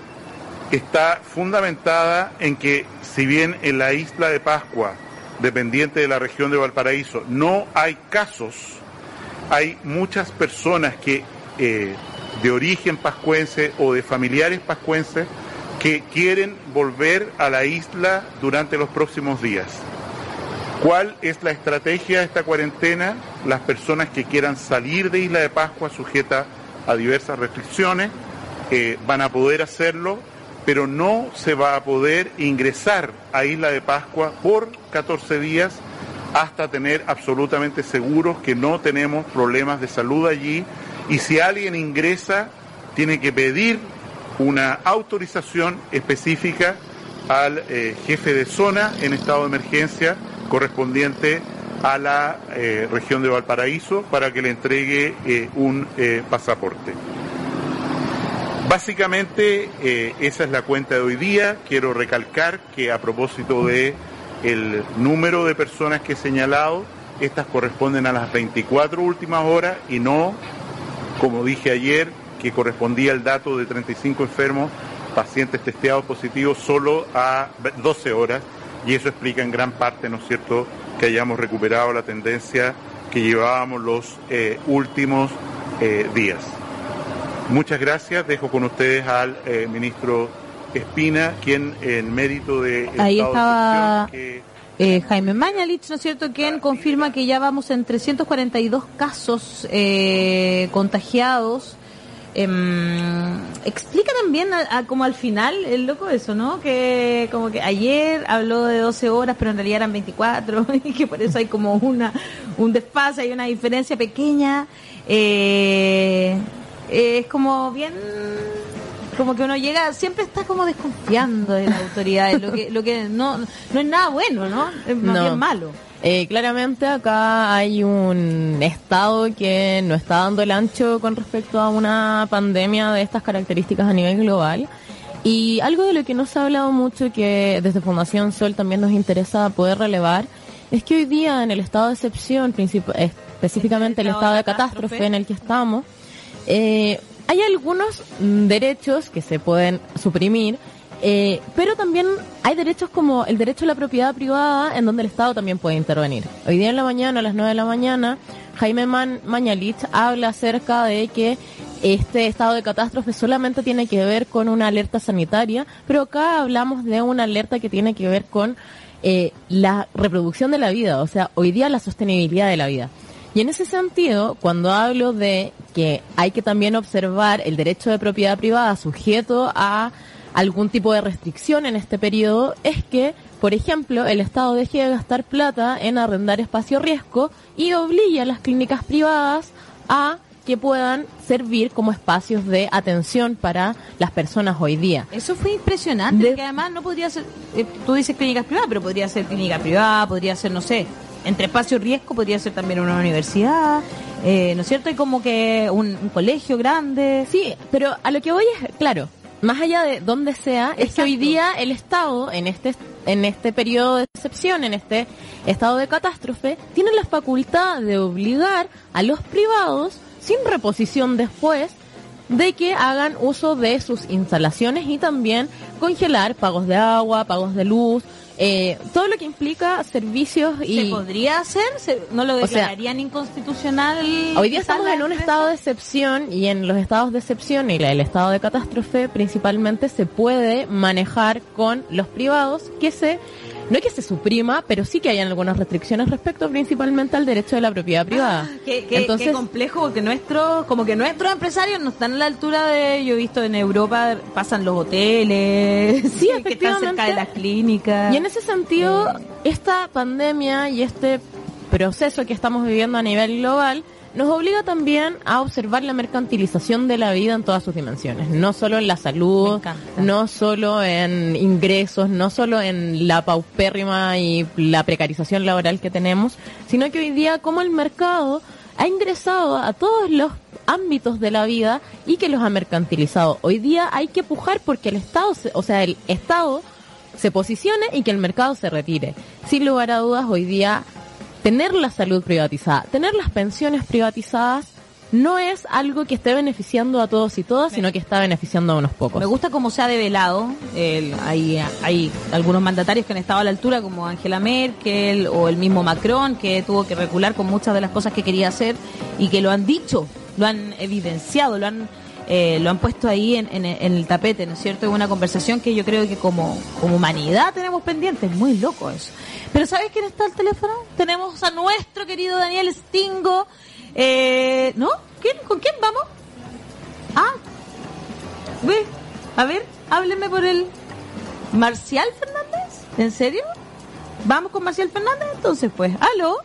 está fundamentada en que si bien en la Isla de Pascua dependiente de la región de Valparaíso, no hay casos, hay muchas personas que eh, de origen pascuense o de familiares pascuenses que quieren volver a la isla durante los próximos días. ¿Cuál es la estrategia de esta cuarentena? Las personas que quieran salir de Isla de Pascua sujeta a diversas restricciones van a poder hacerlo pero no se va a poder ingresar a Isla de Pascua por 14 días hasta tener absolutamente seguros que no tenemos problemas de salud allí y si alguien ingresa tiene que pedir una autorización específica al eh, jefe de zona en estado de emergencia correspondiente a la eh, región de Valparaíso para que le entregue eh, un pasaporte. Básicamente esa es la cuenta de hoy día. Quiero recalcar que a propósito de el número de personas que he señalado, estas corresponden a las 24 últimas horas y no, como dije ayer, que correspondía el dato de 35 enfermos, pacientes testeados positivos solo a 12 horas y eso explica en gran parte, ¿no es cierto?, que hayamos recuperado la tendencia que llevábamos los eh, últimos eh, días. Muchas gracias. Dejo con ustedes al eh, ministro Espina, quien en mérito de... Ahí estaba Jaime Mañalich, ¿no es cierto?, quien confirma que ya vamos en 342 casos contagiados Em, explica también como al final el loco eso, ¿no? Que como que ayer habló de 12 horas, pero en realidad eran 24 y que por eso hay como una un desfase, hay una diferencia pequeña. Eh, es como bien como que uno llega, siempre está como desconfiando de la autoridad, lo que, lo que no, no es nada bueno, ¿no? Es más bien malo. Eh, claramente acá hay un Estado que no está dando el ancho con respecto a una pandemia de estas características a nivel global. Y algo de lo que no se ha hablado mucho que desde Fundación Sol también nos interesa poder relevar es que hoy día en el estado de excepción, específicamente el estado de catástrofe en el que estamos, eh, hay algunos derechos que se pueden suprimir eh, pero también hay derechos como el derecho a la propiedad privada en donde el Estado también puede intervenir. Hoy día en la mañana, a las 9 de la mañana, Jaime Man Mañalich habla acerca de que este estado de catástrofe solamente tiene que ver con una alerta sanitaria, pero acá hablamos de una alerta que tiene que ver con eh, la reproducción de la vida, o sea, hoy día la sostenibilidad de la vida. Y en ese sentido, cuando hablo de que hay que también observar el derecho de propiedad privada sujeto a algún tipo de restricción en este periodo es que, por ejemplo, el Estado deje de gastar plata en arrendar espacio riesgo y obligue a las clínicas privadas a que puedan servir como espacios de atención para las personas hoy día. Eso fue impresionante, porque además no podría ser, eh, tú dices clínicas privadas, pero podría ser clínica privada, podría ser, no sé, entre espacio riesgo podría ser también una universidad, eh, ¿no es cierto? Y como que un, un colegio grande. Sí, pero a lo que voy es, claro, más allá de donde sea, es que hoy día el Estado, en este, en este periodo de excepción, en este estado de catástrofe, tiene la facultad de obligar a los privados, sin reposición después, de que hagan uso de sus instalaciones y también congelar pagos de agua, pagos de luz, eh, todo lo que implica servicios y... ¿Se podría hacer? ¿No lo declararían inconstitucional? Hoy día estamos en un estado de excepción y en los estados de excepción y el estado de catástrofe principalmente se puede manejar con los privados que se no es que se suprima, pero sí que hay algunas restricciones respecto principalmente al derecho de la propiedad privada. Ah, qué, Entonces, complejo, porque nuestro, como que nuestros empresarios no están a la altura de, yo he visto en Europa pasan los hoteles, sí, que están cerca de las clínicas. Y en ese sentido, esta pandemia y este proceso que estamos viviendo a nivel global nos obliga también a observar la mercantilización de la vida en todas sus dimensiones, no solo en la salud, no solo en ingresos, no solo en la paupérrima y la precarización laboral que tenemos, sino que hoy día como el mercado ha ingresado a todos los ámbitos de la vida y que los ha mercantilizado. Hoy día hay que pujar porque el Estado, o sea, el Estado se posicione y que el mercado se retire. Sin lugar a dudas, hoy día tener la salud privatizada, tener las pensiones privatizadas no es algo que esté beneficiando a todos y todas, sino que está beneficiando a unos pocos. Me gusta cómo se ha develado. El, hay, hay algunos mandatarios que han estado a la altura, como Angela Merkel o el mismo Macron, que tuvo que recular con muchas de las cosas que quería hacer y que lo han dicho, lo han evidenciado, lo han eh, lo han puesto ahí en, en, el tapete, ¿no es cierto? Es una conversación que yo creo que como, como humanidad tenemos pendiente, es muy loco eso. Pero ¿sabes quién está al teléfono? Tenemos a nuestro querido Daniel Stingo. Eh, ¿No? ¿Quién? ¿Con quién vamos? Ah, ve, a ver, hábleme por el Marcial Fernández. ¿En serio? ¿Vamos con Marcial Fernández? Entonces, pues, ¿aló?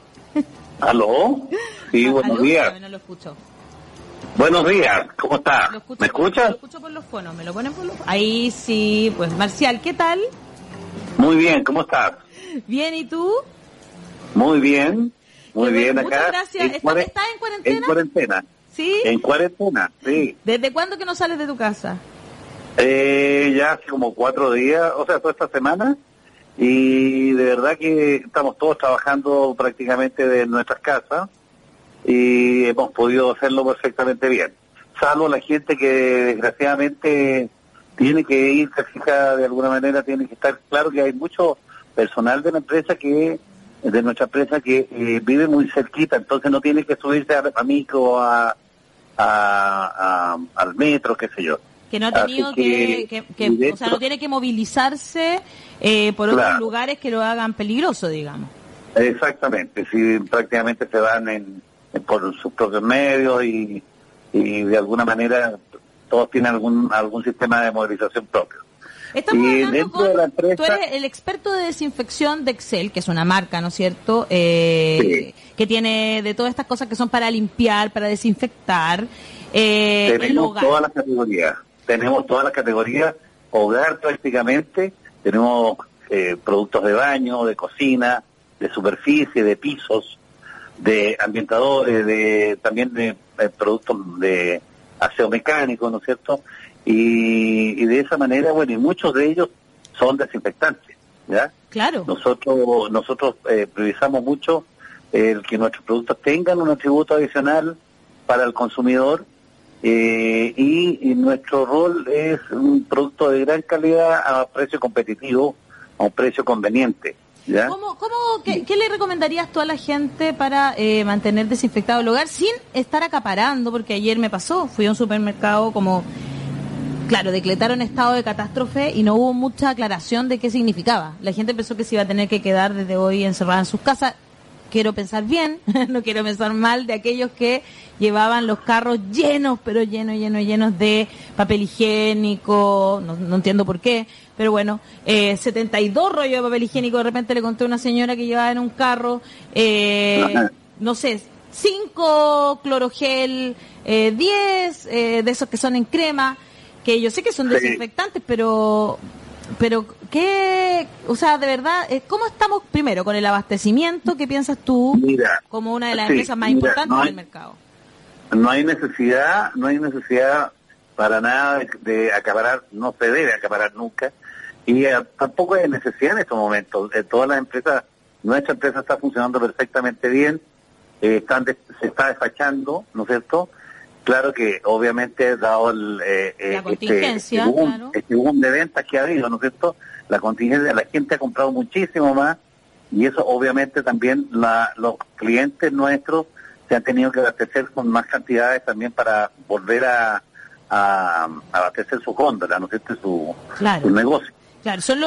¿Aló? Sí, buenos días. No lo escucho. Buenos días, ¿cómo está? ¿Me escuchas? Lo escucho por los fonos, me lo ponen por los Ahí sí, pues Marcial, ¿qué tal? Muy bien, ¿cómo estás? Bien, ¿y tú? Muy bien, muy bien acá. Muchas gracias. ¿Estás en cuarentena? En cuarentena. ¿Sí? En cuarentena, sí. ¿Desde cuándo que no sales de tu casa? Eh, ya hace como cuatro días, o sea, toda esta semana. Y de verdad que estamos todos trabajando prácticamente de nuestras casas y hemos podido hacerlo perfectamente bien. Salvo la gente que desgraciadamente tiene que ir fija de alguna manera, tiene que estar claro que hay mucho personal de la empresa que de nuestra empresa que eh, vive muy cerquita, entonces no tiene que subirse a, a micro, a, a, al metro, qué sé yo. Que no ha tenido que, que, o sea, no tiene que movilizarse eh, por otros lugares que lo hagan peligroso, digamos. Exactamente, si prácticamente se van en, por sus propios medios y, y de alguna manera todos tienen algún algún sistema de movilización propio. Estamos hablando con, tú eres el experto de desinfección de Excel, que es una marca, ¿no es cierto? Eh, Que tiene de todas estas cosas que son para limpiar, para desinfectar. Eh, tenemos todas las categorías, tenemos todas las categorías, hogar prácticamente, tenemos eh, productos de baño, de cocina, de superficie, de pisos, de ambientadores, de también de eh, productos de aseo mecánico, ¿no es cierto? Y, de esa manera, bueno, y muchos de ellos son desinfectantes, ¿ya? Claro. Nosotros, nosotros eh, priorizamos mucho el que nuestros productos tengan un atributo adicional para el consumidor eh, y, nuestro rol es un producto de gran calidad a precio competitivo, a un precio conveniente. ¿Cómo, cómo, qué, le recomendarías tú a la gente para eh, mantener desinfectado el hogar sin estar acaparando? Porque ayer me pasó, fui a un supermercado como claro, decretaron estado de catástrofe y no hubo mucha aclaración de qué significaba. La gente pensó que se iba a tener que quedar desde hoy encerrada en sus casas. Quiero pensar bien, no quiero pensar mal de aquellos que llevaban los carros llenos, pero llenos, llenos, llenos de papel higiénico, no, entiendo por qué, pero bueno, eh, 72 rollos de papel higiénico, de repente le conté a una señora que llevaba en un carro, eh, no sé, 5 clorogel, eh, 10 eh, de esos que son en crema, que yo sé que son desinfectantes, pero pero qué, o sea, de verdad, eh, ¿cómo estamos primero con el abastecimiento? ¿Qué piensas tú como una de las empresas más importantes del mercado? No hay necesidad, no hay necesidad para nada de, acaparar, no se debe acaparar nunca, y eh, tampoco hay necesidad en estos momentos. Eh, todas las empresas, nuestra empresa está funcionando perfectamente bien, están se está despachando, ¿no es cierto? Claro que obviamente dado el, eh, la eh, contingencia, este, boom, este de ventas que ha habido, ¿no es cierto? La contingencia, la gente ha comprado muchísimo más y eso obviamente también la, los clientes nuestros se han tenido que abastecer con más cantidades también para volver a, a, abastecer su góndola, ¿no es cierto? Su, su negocio. Claro, son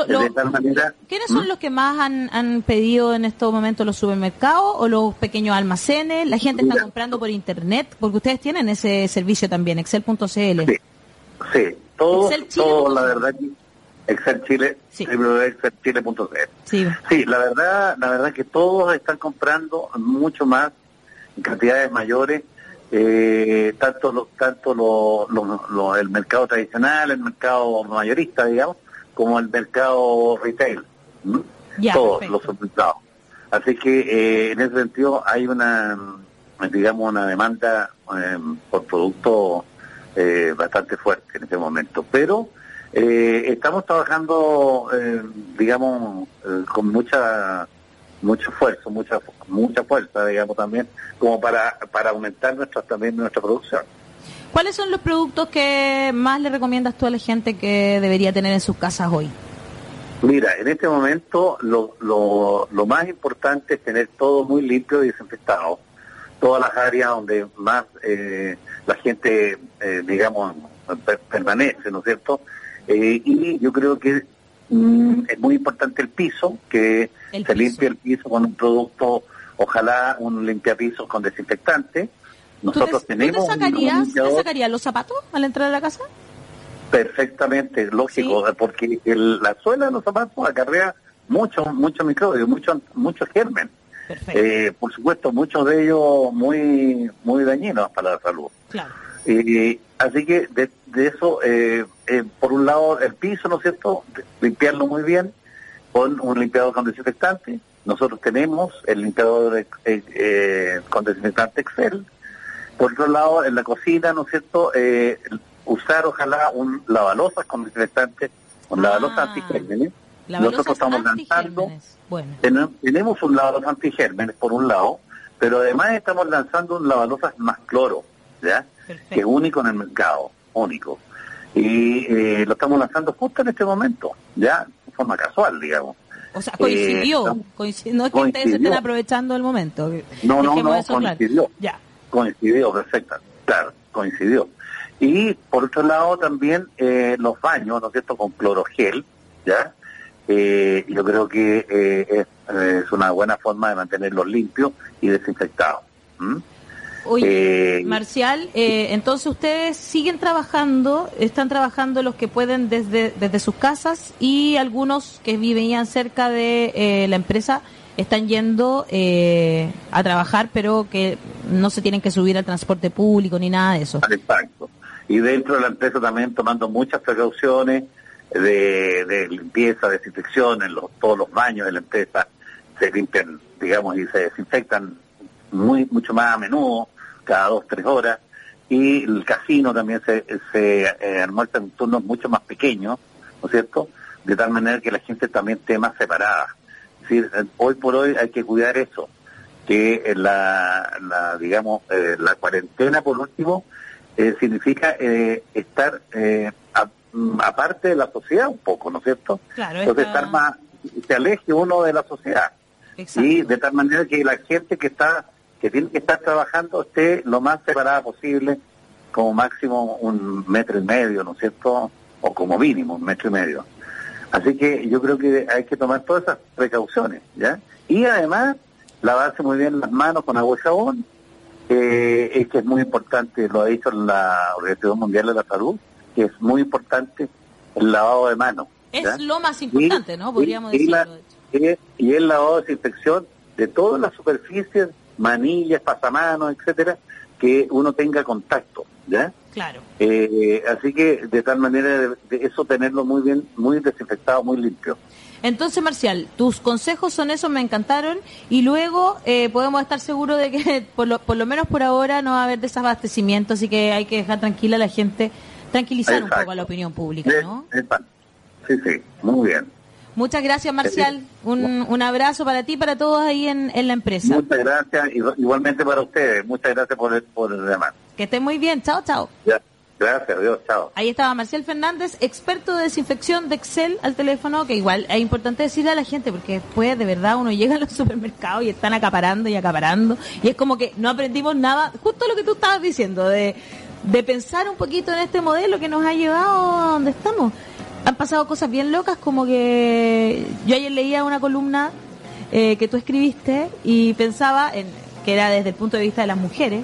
¿quiénes son ¿Mm? los que más han, pedido en estos momentos los supermercados o los pequeños almacenes? ¿La gente está comprando por internet? Porque ustedes tienen ese servicio también, excel.cl. Sí, sí, todo, todo la verdad, Excel Chile, sí. Sí. sí, la verdad, la verdad que todos están comprando mucho más, en cantidades mayores, eh, tanto lo, tanto lo, el mercado tradicional, el mercado mayorista, digamos, como el mercado retail, todos los supermercados. Así que eh, en ese sentido hay una, digamos, una demanda eh, por producto eh, bastante fuerte en este momento. Pero estamos trabajando, digamos, con mucha mucho esfuerzo, mucha mucha fuerza, digamos también, como para para aumentar nuestra también nuestra producción. ¿Cuáles son los productos que más le recomiendas tú a la gente que debería tener en sus casas hoy? Mira, en este momento lo, lo, lo más importante es tener todo muy limpio y desinfectado. Todas las áreas donde más eh, la gente, eh, digamos, permanece, ¿no es cierto? Eh, y yo creo que mm, es muy importante el piso, que se limpie el piso con un producto, ojalá un limpiapisos con desinfectante nosotros tenemos. ¿tú te, sacarías, los zapatos al entrar a la casa? Perfectamente, lógico, porque la suela de los zapatos acarrea mucho, mucho microbios, mucho, mucho germen. Eh, por supuesto, muchos de ellos muy, muy dañinos para la salud. Claro. así que de, eso, eh, eh, por un lado, el piso, ¿no es cierto? Limpiarlo muy bien con un limpiador con desinfectante nosotros tenemos el limpiador eh, eh, con desinfectante Excel. Por otro lado, en la cocina, ¿no es cierto?, eh, usar ojalá un lavalosas con desinfectante, un ah, lavalosas antigérmenes. Nosotros estamos lanzando, bueno. tenemos un lavalosas antigérmenes por un lado, pero además estamos lanzando un lavalosas más cloro, ¿ya? Que es único en el mercado, único. Y eh, lo estamos lanzando justo en este momento, ya, de forma casual, digamos. O sea, coincidió, eh, no es que ustedes estén aprovechando el momento. No, no, no, coincidió. Ya. Coincidió, perfecto, claro, coincidió. Y por otro lado también eh, los baños, ¿no es cierto?, con clorogel, ¿ya? Eh, yo creo que eh, es, una buena forma de mantenerlos limpios y desinfectados. Oye, Marcial, entonces ustedes siguen trabajando, están trabajando los que pueden desde, desde sus casas y algunos que vivían cerca de la empresa están yendo a trabajar, pero que no se tienen que subir al transporte público ni nada de eso. Exacto y dentro de la empresa también tomando muchas precauciones de, limpieza, desinfección, en los, todos los baños de la empresa se limpian, digamos, y se desinfectan muy mucho más a menudo, cada dos, tres horas, y el casino también se, se eh, almuerza en turnos mucho más pequeños, ¿no es cierto?, de tal manera que la gente también esté más separada. Decir, hoy por hoy hay que cuidar eso, que la, la digamos, eh, la cuarentena, por último, eh, significa eh, estar eh, mm, aparte de la sociedad un poco, ¿no es cierto? Claro, Entonces estar más, se aleje uno de la sociedad. Y de tal manera que la gente que está, que tiene que estar trabajando esté lo más separada posible, como máximo un metro y medio, ¿no es cierto? O como mínimo un metro y medio. Así que yo creo que hay que tomar todas esas precauciones, ¿ya? Y además, lavarse muy bien las manos con agua y jabón, eh, es que es muy importante, lo ha dicho la Organización Mundial de la Salud, que es muy importante el lavado de manos. Es lo más importante, ¿no? Podríamos y, y el lavado de desinfección de todas las superficies, manillas, pasamanos, etcétera, que uno tenga contacto, ¿ya? Claro. Eh, así que de tal manera de eso tenerlo muy bien, muy desinfectado, muy limpio. Entonces, Marcial, tus consejos son esos, me encantaron. Y luego eh, podemos estar seguros de que, por lo, por lo menos por ahora, no va a haber desabastecimiento. Así que hay que dejar tranquila a la gente, tranquilizar un poco a la opinión pública, ¿no? Sí, sí, muy bien. Muchas gracias, Marcial. Un, un abrazo para ti y para todos ahí en, en la empresa. Muchas gracias, igualmente para ustedes. Muchas gracias por el, por el Que estén muy bien. Chao, chao. Ya. Gracias, Dios, chao. Ahí estaba Marcial Fernández, experto de desinfección de Excel al teléfono, que igual es importante decirle a la gente, porque después de verdad uno llega a los supermercados y están acaparando y acaparando, y es como que no aprendimos nada, justo lo que tú estabas diciendo, de, de pensar un poquito en este modelo que nos ha llevado a donde estamos. Han pasado cosas bien locas, como que yo ayer leía una columna eh, que tú escribiste y pensaba en que era desde el punto de vista de las mujeres,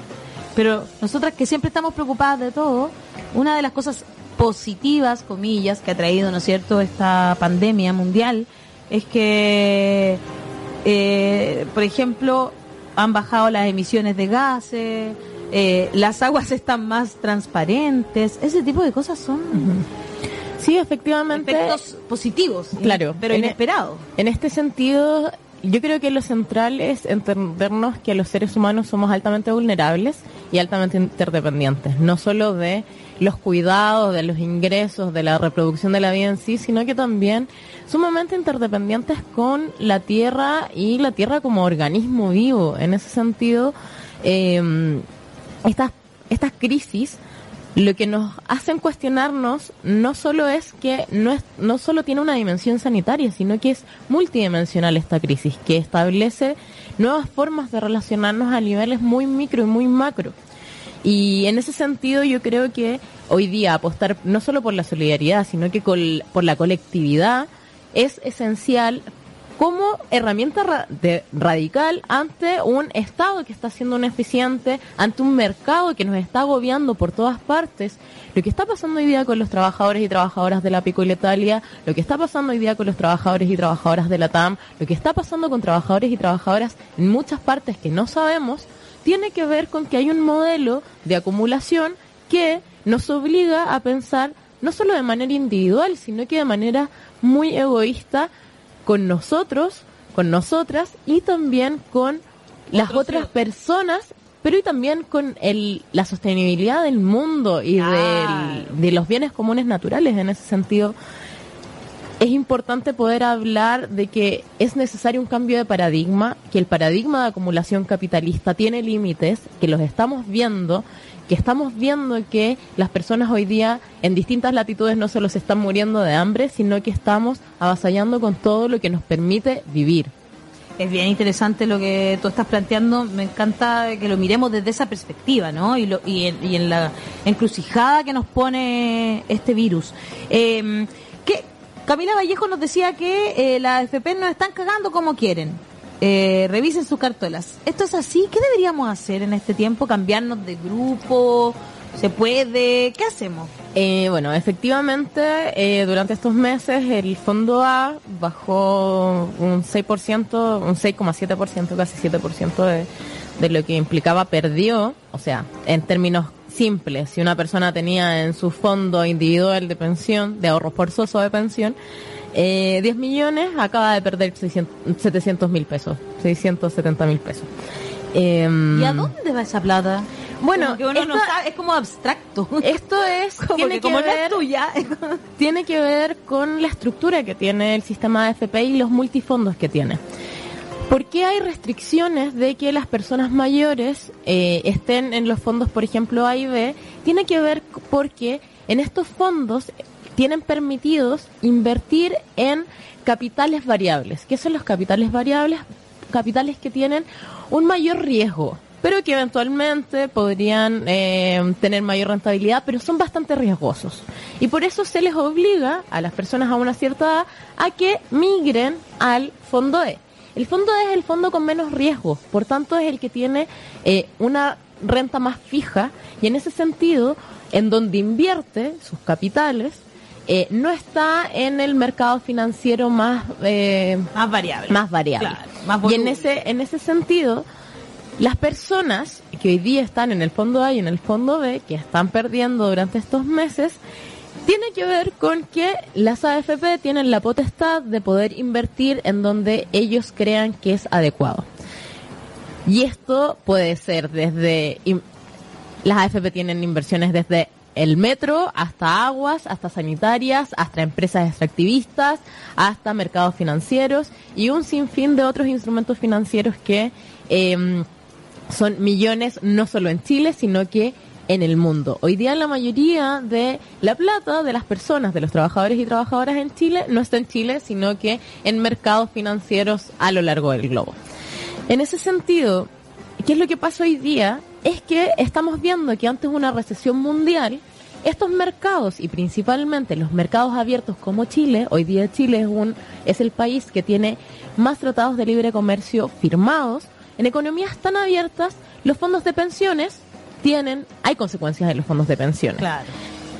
pero nosotras que siempre estamos preocupadas de todo, una de las cosas positivas, comillas, que ha traído, ¿no es cierto?, esta pandemia mundial, es que, eh, por ejemplo, han bajado las emisiones de gases, eh, las aguas están más transparentes, ese tipo de cosas son... Sí, efectivamente. Efectos positivos, claro, pero e- inesperados. En este sentido, yo creo que lo central es entendernos que los seres humanos somos altamente vulnerables y altamente interdependientes, no solo de los cuidados, de los ingresos, de la reproducción de la vida en sí, sino que también sumamente interdependientes con la tierra y la tierra como organismo vivo. En ese sentido, eh, estas, estas crisis lo que nos hacen cuestionarnos no solo es que no, es, no solo tiene una dimensión sanitaria, sino que es multidimensional esta crisis, que establece nuevas formas de relacionarnos a niveles muy micro y muy macro. Y en ese sentido yo creo que hoy día apostar no solo por la solidaridad, sino que por la colectividad es esencial como herramienta de radical ante un Estado que está siendo ineficiente, ante un mercado que nos está agobiando por todas partes. Lo que está pasando hoy día con los trabajadores y trabajadoras de la Pico y Letalia, lo que está pasando hoy día con los trabajadores y trabajadoras de la TAM, lo que está pasando con trabajadores y trabajadoras en muchas partes que no sabemos, tiene que ver con que hay un modelo de acumulación que nos obliga a pensar no solo de manera individual, sino que de manera muy egoísta con nosotros con nosotras y también con las otras personas, pero y también con el, la sostenibilidad del mundo y de los bienes comunes naturales en ese sentido. Es importante poder hablar de que es necesario un cambio de paradigma, que el paradigma de acumulación capitalista tiene límites, que los estamos viendo que estamos viendo que las personas hoy día en distintas latitudes no solo se están muriendo de hambre, sino que estamos avasallando con todo lo que nos permite vivir. Es bien interesante lo que tú estás planteando. Me encanta que lo miremos desde esa perspectiva, ¿no? Y, lo, y, en, la encrucijada que nos pone este virus. Eh, que Camila Vallejo nos decía que eh, las FP nos están cagando como quieren eh, revisen sus cartolas. ¿Esto es así? ¿Qué deberíamos hacer en este tiempo? ¿Cambiarnos de grupo? ¿Se puede? ¿Qué hacemos? Eh, bueno, efectivamente, eh, durante estos meses el fondo A bajó un 6%, un 6,7%, casi 7% de, de lo que implicaba perdió, o sea, en términos simples, si una persona tenía en su fondo individual de pensión, de ahorro forzoso de pensión, eh, 10 millones, acaba de perder 700 mil pesos, 670 mil pesos. Em, ¿Y a dónde va esa plata? Bueno, es como abstracto. Esto es tiene que ver tuya. tiene que ver con la estructura que tiene el sistema de FP y los multifondos que tiene. ¿Por qué hay restricciones de que las personas mayores eh, estén en los fondos, por ejemplo, A y B? Tiene que ver porque en estos fondos tienen permitidos invertir en capitales variables. ¿Qué son los capitales variables? Capitales que tienen un mayor riesgo, pero que eventualmente podrían eh, tener mayor rentabilidad, pero son bastante riesgosos. Y por eso se les obliga a las personas a una cierta edad a que migren al fondo E. El fondo E es el fondo con menos riesgo, por tanto es el que tiene eh, una renta más fija y en ese sentido, en donde invierte sus capitales, eh, no está en el mercado financiero más eh, más variable. más variable. Y en ese en ese sentido las personas que hoy día están en el fondo A y en el fondo B que están perdiendo durante estos meses tiene que ver con que las AFP tienen la potestad de poder invertir en donde ellos crean que es adecuado. Y esto puede ser desde las AFP tienen inversiones desde el metro hasta aguas, hasta sanitarias, hasta empresas extractivistas, hasta mercados financieros y un sinfín de otros instrumentos financieros que em, son millones no solo en Chile, sino que en el mundo. Hoy día la mayoría de la plata de las personas, de los trabajadores y trabajadoras en Chile, no está en Chile, sino que en mercados financieros a lo largo del globo. En ese sentido, ¿qué es lo que pasa hoy día? Es que estamos viendo que antes de una recesión mundial, estos mercados y principalmente los mercados abiertos como Chile, hoy día Chile es un es el país que tiene más tratados de libre comercio firmados, en economías tan abiertas, los fondos de pensiones tienen hay consecuencias en los fondos de pensiones. Claro.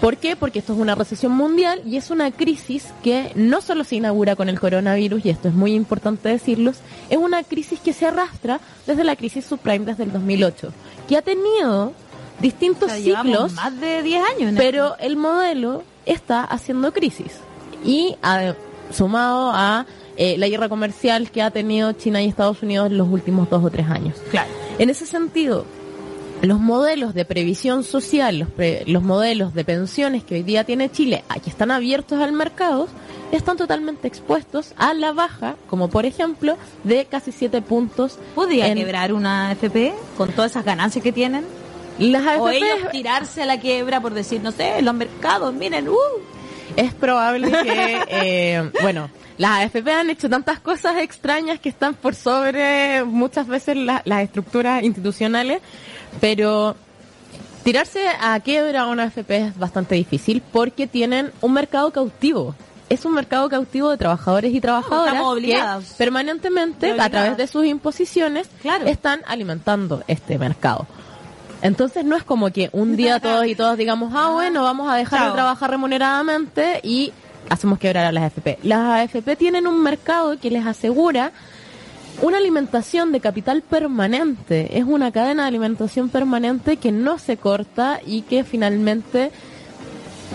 ¿Por qué? Porque esto es una recesión mundial y es una crisis que no solo se inaugura con el coronavirus, y esto es muy importante decirlo, es una crisis que se arrastra desde la crisis subprime desde el 2008 que ha tenido distintos ciclos. Más de 10 años. pero el modelo está haciendo crisis. Y sumado a eh, la guerra comercial que ha tenido China y Estados Unidos en los últimos dos o tres años. Claro. En ese sentido, los modelos de previsión social, los, los modelos de pensiones que hoy día tiene Chile, que están abiertos al mercado, están totalmente expuestos a la baja, como por ejemplo, de casi 7 puntos. ¿Podría quebrar una FP con todas esas ganancias que tienen? Las AFP... O ellos tirarse a la quiebra por decir, no sé, los mercados, miren, uh. Es probable que, eh, bueno, las AFP han hecho tantas cosas extrañas que están por sobre muchas veces las estructuras institucionales, pero tirarse a quiebra a una AFP es bastante difícil porque tienen un mercado cautivo. Es un mercado cautivo de trabajadores y trabajadoras que permanentemente, a través de sus imposiciones, están alimentando este mercado. Entonces no es como que un día todos y todos digamos, ah, bueno, vamos a dejar de trabajar remuneradamente y hacemos quebrar a las AFP. Las AFP tienen un mercado que les asegura una alimentación de capital permanente. Es una cadena de alimentación permanente que no se corta y que finalmente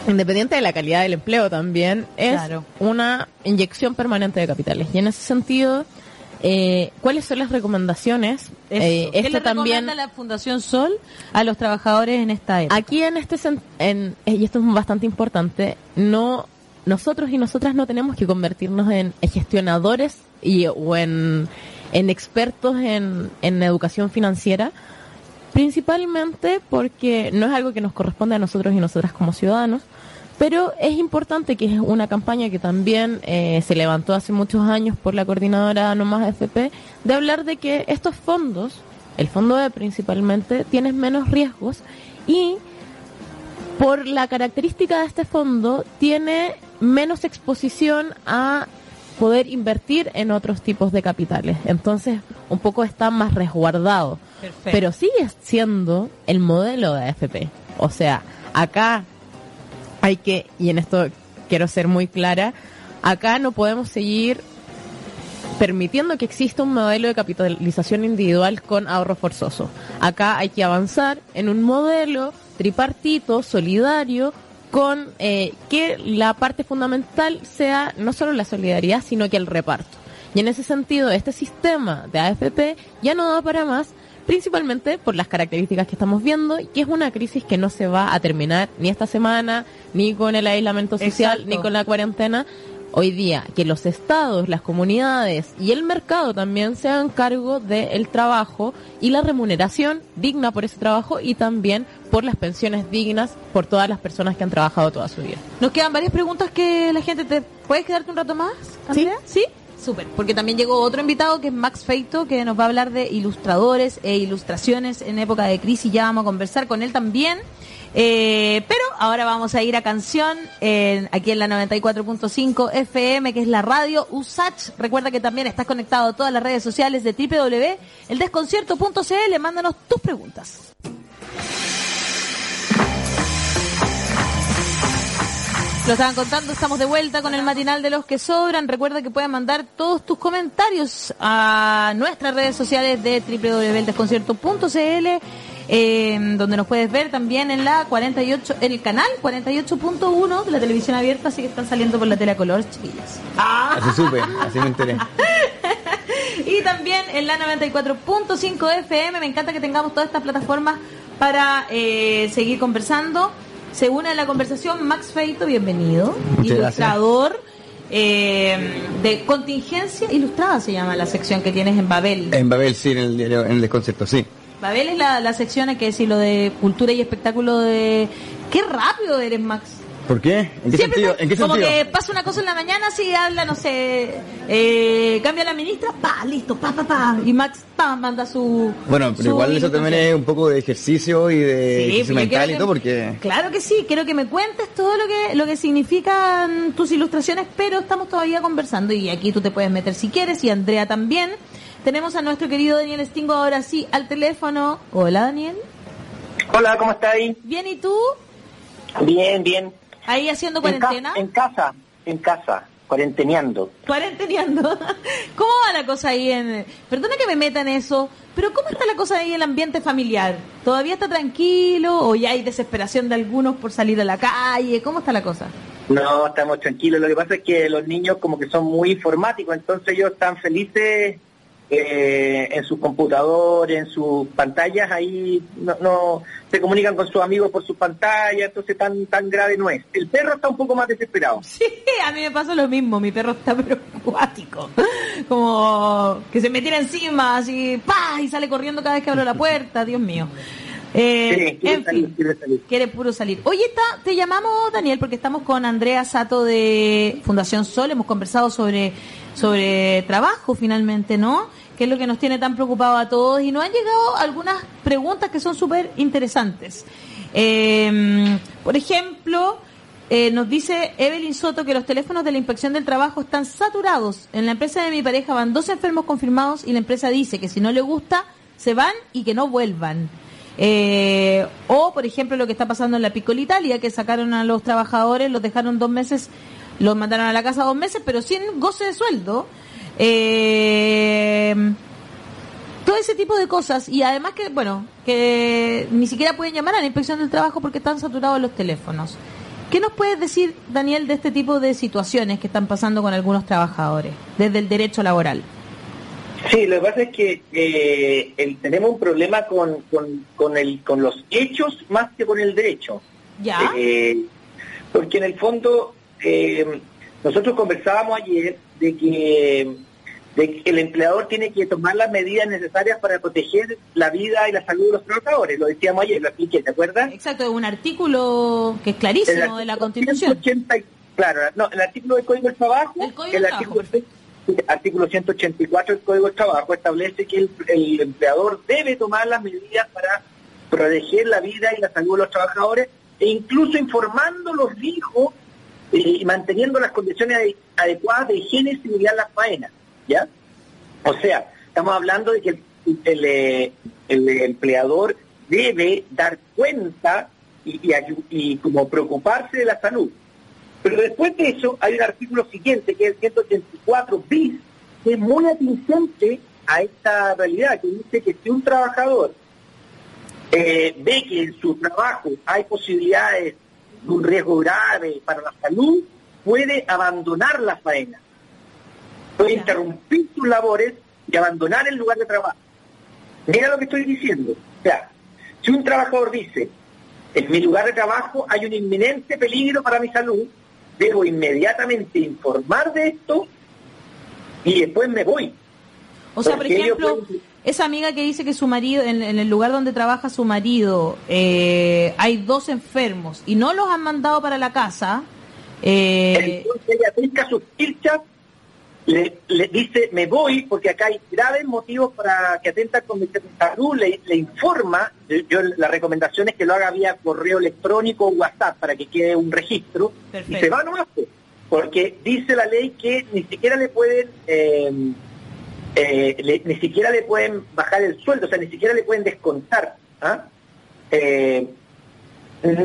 independiente de la calidad del empleo también, es una inyección permanente de capitales. Y en ese sentido, eh, ¿cuáles son las recomendaciones? Eh, ¿Qué le también la Fundación Sol a los trabajadores en esta época? Aquí en este en, y esto es bastante importante, no nosotros y nosotras no tenemos que convertirnos en gestionadores y o en, en expertos en, en educación financiera, principalmente porque no es algo que nos corresponde a nosotros y nosotras como ciudadanos, pero es importante que es una campaña que también eh, se levantó hace muchos años por la coordinadora No Más FP, de hablar de que estos fondos, el fondo E principalmente, tienen menos riesgos y por la característica de este fondo tiene menos exposición a poder invertir en otros tipos de capitales. Entonces, un poco está más resguardado. Pero sigue siendo el modelo de AFP. O sea, acá hay que, y en esto quiero ser muy clara, acá no podemos seguir permitiendo que exista un modelo de capitalización individual con ahorro forzoso. Acá hay que avanzar en un modelo tripartito, solidario, con eh, que la parte fundamental sea no solo la solidaridad, sino que el reparto. Y en ese sentido, este sistema de AFP ya no da para más principalmente por las características que estamos viendo y que es una crisis que no se va a terminar ni esta semana, ni con el aislamiento social, ni con la cuarentena. Hoy día, que los estados, las comunidades y el mercado también se hagan cargo del trabajo y la remuneración digna por ese trabajo y también por las pensiones dignas por todas las personas que han trabajado toda su vida. Nos quedan varias preguntas que la gente te... ¿Puedes quedarte un rato más, Andrea? ¿Sí? ¿Sí? Súper, porque también llegó otro invitado que es Max Feito, que nos va a hablar de ilustradores e ilustraciones en época de crisis. Ya vamos a conversar con él también. Eh, pero ahora vamos a ir a canción aquí en la 94.5 FM, que es la radio USACH. Recuerda que también estás conectado a todas las redes sociales de www.eldesconcierto.cl. Mándanos tus preguntas. Lo estaban contando, estamos de vuelta con el matinal de los que sobran. Recuerda que pueden mandar todos tus comentarios a nuestras redes sociales de www.desconcierto.cl, eh, donde nos puedes ver también en la 48, en el canal 48.1 de la televisión abierta, así que están saliendo por la tele a color, chiquillos. Ah. Así supe, así me enteré. y también en la 94.5 FM, me encanta que tengamos todas estas plataformas para eh, seguir conversando. Se une a la conversación Max Feito, bienvenido, ilustrador. Eh, de contingencia ilustrada se llama la sección que tienes en Babel. En Babel, sí, en el, en el sí. Babel es la, la sección que decir lo de cultura y espectáculo de... ¡Qué rápido eres, Max! ¿Por qué? ¿En qué sentido? ¿En qué como que pasa una cosa en la mañana, si habla, no sé, eh, cambia la ministra, pa, listo, pa, pa, pa, y Max, pa, manda su... Bueno, pero igual eso también es un poco de ejercicio y de ejercicio mental y todo, porque... Claro que sí, quiero que me cuentes todo lo que, lo que significan tus ilustraciones, pero estamos todavía conversando y aquí tú te puedes meter si quieres y Andrea también. Tenemos a nuestro querido Daniel Stingo ahora sí al teléfono. Hola, Daniel. Hola, ¿cómo ahí? Bien, ¿y tú? Bien, bien. ¿Ahí haciendo cuarentena? En, casa, en casa, cuarenteneando. Cuarenteneando. ¿Cómo va la cosa ahí en... Perdona que me meta en eso, pero ¿cómo está la cosa ahí en el ambiente familiar? ¿Todavía está tranquilo o ya hay desesperación de algunos por salir a la calle? ¿Cómo está la cosa? No, estamos tranquilos. Lo que pasa es que los niños como que son muy informáticos, entonces ellos están felices eh, en sus computadores, en sus pantallas, ahí no, se comunican con sus amigos por sus pantallas, entonces tan tan grave no es. El perro está un poco más desesperado. Sí, a mí me pasa lo mismo, mi perro está pero como que se me tira encima, así, ¡pah! y sale corriendo cada vez que abro la puerta, Dios mío. Eh, en fin, quiere puro salir. Oye, está, te llamamos, Daniel, porque estamos con Andrea Sato de Fundación Sol, hemos conversado sobre, sobre trabajo finalmente, ¿no? Que es lo que nos tiene tan preocupados a todos, y nos han llegado algunas preguntas que son súper interesantes. Em, por ejemplo, eh, nos dice Evelyn Soto que los teléfonos de la inspección del trabajo están saturados. En la empresa de mi pareja van dos enfermos confirmados y la empresa dice que si no le gusta, se van y que no vuelvan. Eh, o, por ejemplo, lo que está pasando en la Piccola Italia, que sacaron a los trabajadores, los dejaron dos meses, los mandaron a la casa dos meses, pero sin goce de sueldo. Eh, todo ese tipo de cosas y además que, bueno, que ni siquiera pueden llamar a la inspección del trabajo porque están saturados los teléfonos. ¿Qué nos puedes decir, Daniel, de este tipo de situaciones que están pasando con algunos trabajadores desde el derecho laboral? Sí, lo que pasa es que eh, tenemos un problema con, con, el, con los hechos más que con el derecho. ¿Ya? Eh, porque en el fondo, eh, nosotros conversábamos ayer de que, de que el empleador tiene que tomar las medidas necesarias para proteger la vida y la salud de los trabajadores. Lo decíamos ayer, lo expliqué, ¿te acuerdas? Exacto, es un artículo que es clarísimo de la Constitución. claro, no, el artículo del Código del Trabajo, el, artículo, artículo 184 del Código del Trabajo establece que el, empleador debe tomar las medidas para proteger la vida y la salud de los trabajadores e incluso informando los hijos eh, y manteniendo las condiciones adecuadas de higiene y en las faenas, ¿ya? O sea, estamos hablando de que el, eh, empleador debe dar cuenta y, y, como preocuparse de la salud. Pero después de eso hay un artículo siguiente, que es el 184 bis, que es muy atingente a esta realidad, que dice que si un trabajador eh, ve que en su trabajo hay posibilidades de un riesgo grave para la salud, puede abandonar la faena, puede interrumpir sus labores y abandonar el lugar de trabajo. Mira lo que estoy diciendo. O sea, si un trabajador dice, en mi lugar de trabajo hay un inminente peligro para mi salud, debo inmediatamente informar de esto y después me voy. O sea, por ejemplo, esa amiga que dice que su marido, en, el lugar donde trabaja su marido, eh, hay dos enfermos y no los han mandado para la casa. Eh... Entonces ella aplica sus fichas le, le, dice, me voy porque acá hay graves motivos para que atenta con mi salud, le, le, informa, yo la recomendación es que lo haga vía correo electrónico o WhatsApp para que quede un registro, y se va nomás, pues, porque dice la ley que ni siquiera le pueden... Em, eh, ni siquiera le pueden bajar el sueldo, o sea, ni siquiera le pueden descontar. ¿ah? Eh,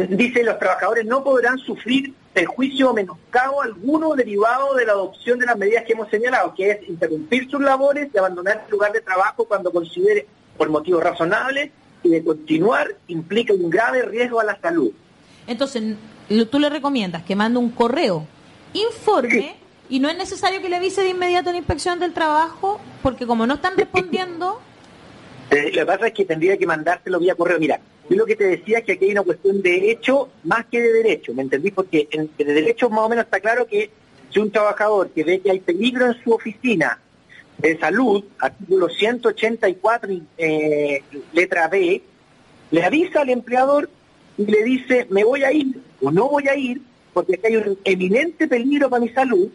dice los trabajadores no podrán sufrir perjuicio o menoscabo alguno derivado de la adopción de las medidas que hemos señalado, que es interrumpir sus labores, de abandonar el lugar de trabajo cuando considere por motivos razonables y de continuar implica un grave riesgo a la salud. Entonces, tú le recomiendas que mande un correo, informe, y no es necesario que le avise de inmediato la inspección del trabajo, porque como no están respondiendo... Eh, lo que pasa es que tendría que mandárselo vía correo. Mira, yo lo que te decía es que aquí hay una cuestión de hecho más que de derecho, ¿me entendí? Porque en, de derecho más o menos está claro que si un trabajador que ve que hay peligro en su oficina de salud, artículo 184, eh, letra B, le avisa al empleador y le dice, me voy a ir o no voy a ir, porque aquí hay un eminente peligro para mi salud,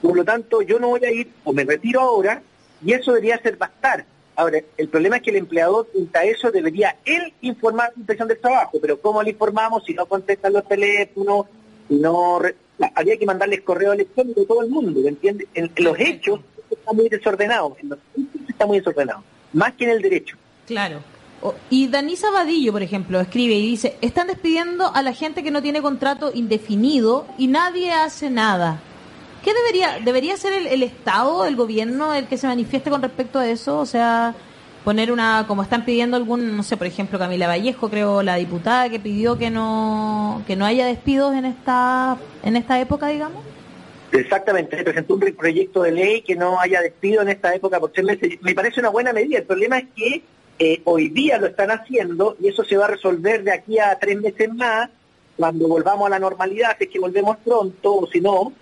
por lo tanto yo no voy a ir o me retiro ahora, y eso debería ser bastar. Ahora, el problema es que el empleador, junto eso, debería él informar la inspección del trabajo, pero ¿cómo le informamos si no contestan los teléfonos, si no... Había que mandarles correo electrónico a todo el mundo, ¿me entiendes? En, los hechos está muy desordenado, en los hechos está muy desordenado, más que en el derecho. Claro. Y Danisa Vadillo, por ejemplo, escribe y dice, están despidiendo a la gente que no tiene contrato indefinido y nadie hace nada. ¿Qué debería debería ser el, Estado, el gobierno, el que se manifieste con respecto a eso? O sea, poner una, como están pidiendo algún, no sé, por ejemplo, Camila Vallejo, creo, la diputada que pidió que no que no haya despidos en esta en esta época, digamos. Exactamente, se presentó un proyecto de ley que no haya despido en esta época por tres meses. Me parece una buena medida. El problema es que eh, hoy día lo están haciendo y eso se va a resolver de aquí a tres meses más, cuando volvamos a la normalidad, si es que volvemos pronto o si no,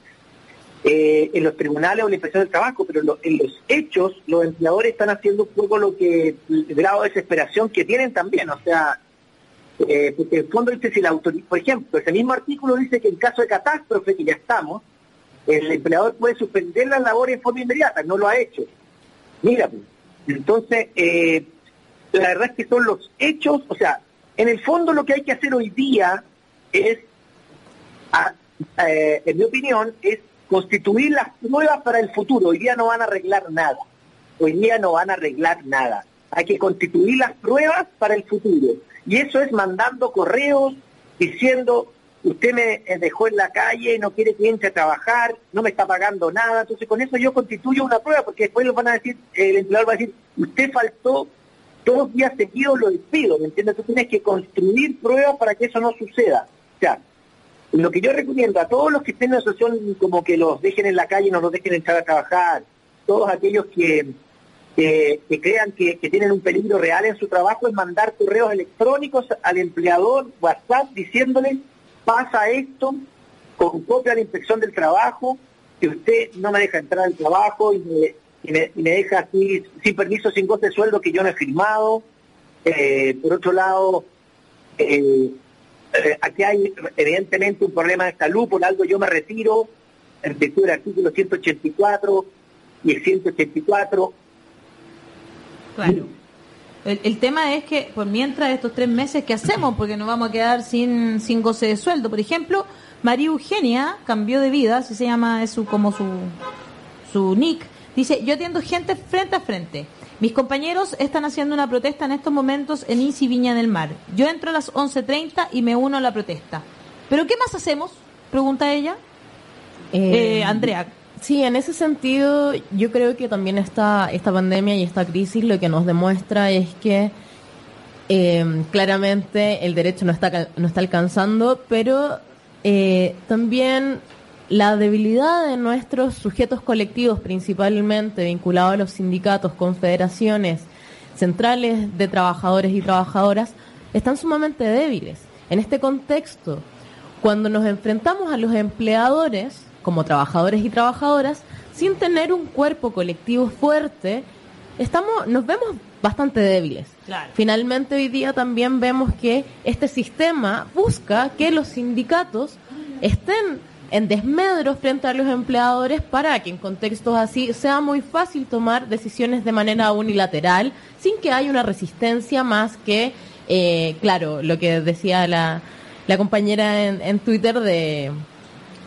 eh, en los tribunales o la inspección del trabajo, pero en los hechos los empleadores están haciendo un poco lo que, el grado de desesperación que tienen también, o sea, eh, porque en el fondo dice si la autoridad, por ejemplo, ese mismo artículo dice que en caso de catástrofe, que ya estamos, el empleador puede suspender la labor en forma inmediata, no lo ha hecho. Mira, pues, entonces, eh, la verdad es que son los hechos, o sea, en el fondo lo que hay que hacer hoy día es, en mi opinión, es constituir las pruebas para el futuro. Hoy día no van a arreglar nada. Hoy día no van a arreglar nada. Hay que constituir las pruebas para el futuro. Y eso es mandando correos diciendo, usted me dejó en la calle, no quiere que entre a trabajar, no me está pagando nada. Entonces con eso yo constituyo una prueba, porque después lo van a decir, el empleador va a decir, usted faltó dos días seguidos, lo despido, ¿me entiendes? Tú tienes que construir pruebas para que eso no suceda. O sea, lo que yo recomiendo a todos los que estén en la asociación como que los dejen en la calle y no los dejen entrar a trabajar, todos aquellos que, que, crean que, tienen un peligro real en su trabajo es mandar correos electrónicos al empleador, WhatsApp, diciéndole, pasa esto, con copia de la inspección del trabajo, que usted no me deja entrar al trabajo y me, deja así, sin permiso, sin goce de sueldo que yo no he firmado. Eh, por otro lado, eh, eh, aquí hay evidentemente un problema de salud, por algo yo me retiro, en virtud del artículo 184 y el 184 Claro. El, tema es que por mientras estos tres meses, ¿qué hacemos? Porque nos vamos a quedar sin, sin goce de sueldo. Por ejemplo, María Eugenia cambió de vida, así se llama es como su, su nick. Dice, yo atiendo gente frente a frente. Mis compañeros están haciendo una protesta en estos momentos en Isi Viña del Mar. Yo entro a las 11.30 y me uno a la protesta. ¿Pero qué más hacemos? Pregunta ella. Eh, eh Andrea, Sí, en ese sentido, yo creo que también esta, esta pandemia y esta crisis lo que nos demuestra es que eh, claramente el derecho no está, no está alcanzando, pero eh, también la debilidad de nuestros sujetos colectivos, principalmente vinculados a los sindicatos, confederaciones, centrales de trabajadores y trabajadoras, están sumamente débiles. En este contexto, cuando nos enfrentamos a los empleadores, como trabajadores y trabajadoras, sin tener un cuerpo colectivo fuerte, estamos, nos vemos bastante débiles. Finalmente hoy día también vemos que este sistema busca que los sindicatos estén en desmedro frente a los empleadores para que en contextos así sea muy fácil tomar decisiones de manera unilateral sin que haya una resistencia más que, eh, claro, lo que decía la, la compañera en Twitter de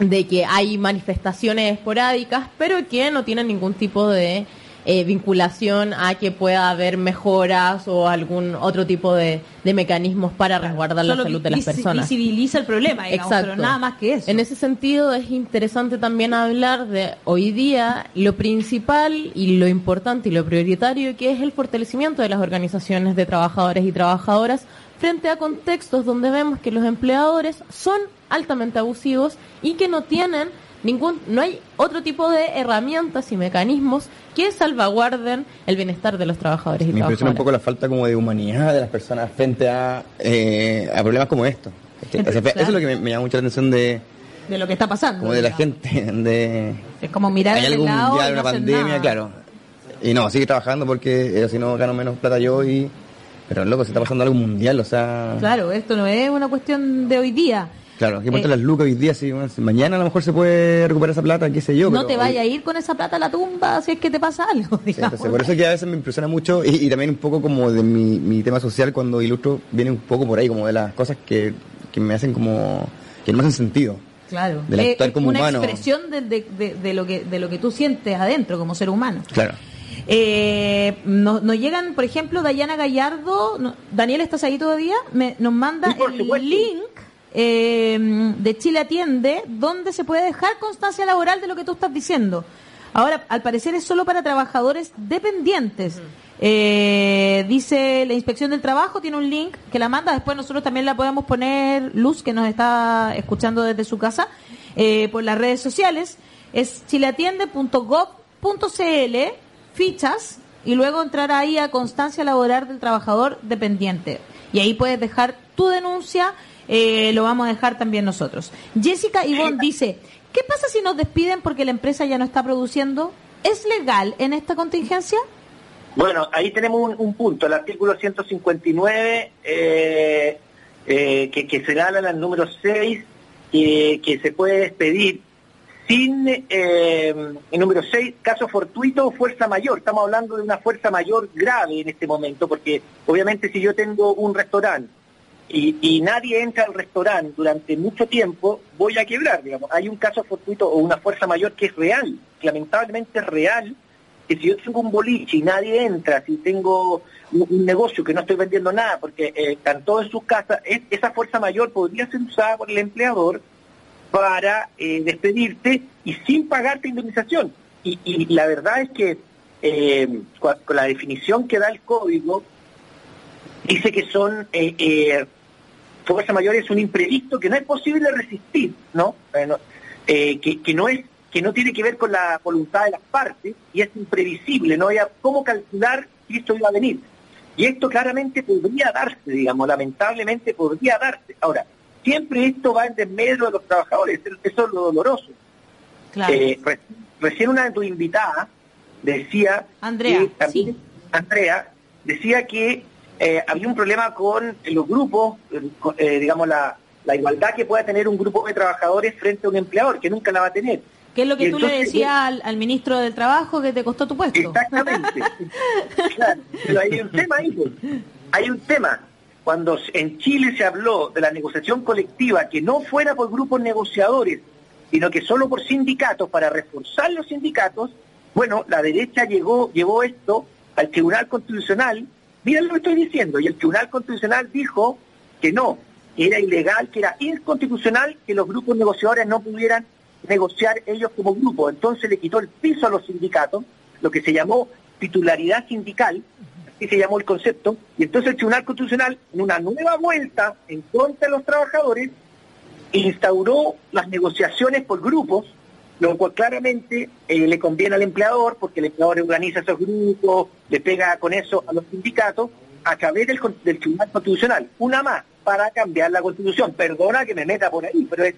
de que hay manifestaciones esporádicas, pero que no tienen ningún tipo de eh, vinculación a que pueda haber mejoras o algún otro tipo de, mecanismos para resguardar la salud de las personas. Visibiliza el problema, pero nada más que eso. En ese sentido es interesante también hablar de hoy día lo principal y lo importante y lo prioritario que es el fortalecimiento de las organizaciones de trabajadores y trabajadoras frente a contextos donde vemos que los empleadores son altamente abusivos y que no tienen ningún, no hay otro tipo de herramientas y mecanismos que salvaguarden el bienestar de los trabajadores y Me impresiona un poco la falta como de humanidad de las personas frente a, eh, a problemas como estos. Eso es lo que me, llama mucha atención de, de lo que está pasando. Como de la gente. De, es como mirar hay algún mundial, una pandemia, claro. Y no, sigue trabajando porque eh, si no gano menos plata yo y pero loco, se está pasando algo mundial, o sea... Claro, esto no es una cuestión de hoy día. Claro, ¿qué importa eh, las lucas hoy día? Si, mañana a lo mejor se puede recuperar esa plata, qué sé yo. No te vaya a ir con esa plata a la tumba si es que te pasa algo. por eso que a veces me impresiona mucho y, también un poco como de mi, tema social cuando ilustro, viene un poco por ahí, como de las cosas que, me hacen como. que no me hacen sentido. Claro. De actuar eh, como una humano. expresión de, de, lo que, de lo que tú sientes adentro como ser humano. Claro. Eh, nos, llegan, por ejemplo, Dayana Gallardo, Daniel, ¿estás ahí todavía? Me, nos manda el link eh, de Chile Atiende, donde se puede dejar constancia laboral de lo que tú estás diciendo. Ahora, al parecer es solo para trabajadores dependientes. Eh, dice la inspección del trabajo, tiene un link que la manda, después nosotros también la podemos poner, Luz, que nos está escuchando desde su casa, eh, por las redes sociales. Es chileatiende.gov.cl fichas y luego entrar ahí a constancia laboral del trabajador dependiente. Y ahí puedes dejar tu denuncia, eh, lo vamos a dejar también nosotros. Jessica Ivonne dice, ¿qué pasa si nos despiden porque la empresa ya no está produciendo? ¿Es legal en esta contingencia? Bueno, ahí tenemos un, punto, el artículo 159, eh, eh, que, que señala en el número 6, que se puede despedir sin, eh, el número 6, caso fortuito o fuerza mayor. Estamos hablando de una fuerza mayor grave en este momento, porque obviamente si yo tengo un restaurante y, nadie entra al restaurante durante mucho tiempo, voy a quebrar, digamos. Hay un caso fortuito o una fuerza mayor que es real, lamentablemente es real, que si yo tengo un boliche y nadie entra, si tengo un, negocio que no estoy vendiendo nada porque eh, están todos en sus casas, esa fuerza mayor podría ser usada por el empleador para eh, despedirte y sin pagarte indemnización. Y, la verdad es que eh, con, la definición que da el código, dice que son eh, eh, fuerza mayor es un imprevisto que no es posible resistir, ¿no? que, que, no es que no tiene que ver con la voluntad de las partes y es imprevisible, no había cómo calcular si esto iba a venir. Y esto claramente podría darse, digamos, lamentablemente podría darse. Ahora, siempre esto va en desmedro de los trabajadores, eso es lo doloroso. Eh, recién una de tus invitadas decía, Andrea, Andrea decía que eh, había un problema con los grupos, eh, digamos, la, la igualdad que pueda tener un grupo de trabajadores frente a un empleador, que nunca la va a tener. ¿Qué es lo que tú le decías al, ministro del Trabajo que te costó tu puesto? Exactamente. claro. Pero hay un tema ahí. Pues. Hay un tema. Cuando en Chile se habló de la negociación colectiva, que no fuera por grupos negociadores, sino que solo por sindicatos, para reforzar los sindicatos, bueno, la derecha llegó, llevó esto al Tribunal Constitucional. Miren lo que estoy diciendo. Y el Tribunal Constitucional dijo que no, que era ilegal, que era inconstitucional que los grupos negociadores no pudieran negociar ellos como grupo. Entonces le quitó el piso a los sindicatos, lo que se llamó titularidad sindical, así se llamó el concepto, y entonces el Tribunal Constitucional, en una nueva vuelta en contra de los trabajadores, instauró las negociaciones por grupos, lo cual claramente eh, le conviene al empleador, porque el empleador organiza esos grupos, le pega con eso a los sindicatos, a través del, del Tribunal Constitucional. Una más, para cambiar la Constitución. Perdona que me meta por ahí, pero es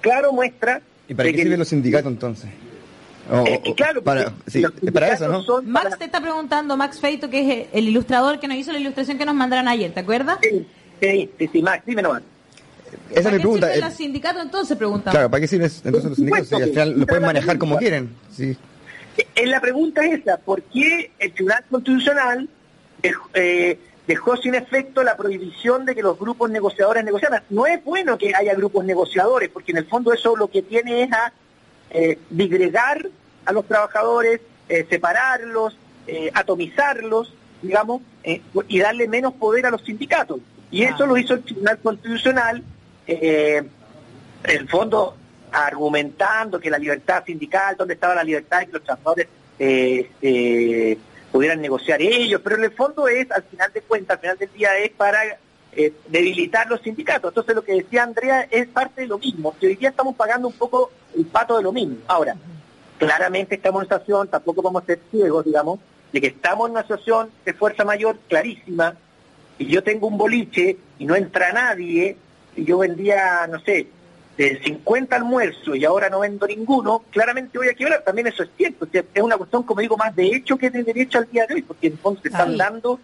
claro muestra ¿Y para qué sirven los sindicatos entonces? claro, para, para eso, ¿no? Max te está preguntando, Max Feito, que es el ilustrador que nos hizo la ilustración que nos mandaron ayer, ¿te acuerdas? Sí, sí, sí, Max, dime nomás. Esa es mi pregunta. ¿Para qué los sindicatos entonces? Preguntamos. Claro, ¿para qué sirven entonces los sindicatos? Si al final lo pueden manejar como quieren. Sí. En la pregunta es esa, ¿por qué el Tribunal Constitucional eh, dejó sin efecto la prohibición de que los grupos negociadores negociaran. No es bueno que haya grupos negociadores, porque en el fondo eso lo que tiene es a eh, digregar a los trabajadores, eh, separarlos, eh, atomizarlos, digamos, y darle menos poder a los sindicatos. Y eso lo hizo el Tribunal Constitucional, en el fondo argumentando que la libertad sindical, donde estaba la libertad de que los trabajadores pudieran negociar ellos, pero en el fondo es, al final de cuentas, al final del día es para eh, debilitar los sindicatos. Entonces lo que decía Andrea es parte de lo mismo, que hoy día estamos pagando un poco el pato de lo mismo. Ahora, claramente estamos en una situación, tampoco vamos a ser ciegos, digamos, de que estamos en una situación de fuerza mayor clarísima, y yo tengo un boliche y no entra nadie, y yo vendía, no sé, de 50 almuerzos y ahora no vendo ninguno, claramente voy a quebrar. También eso es cierto. es una cuestión, como digo, más de hecho que de derecho al día de hoy, porque entonces están dando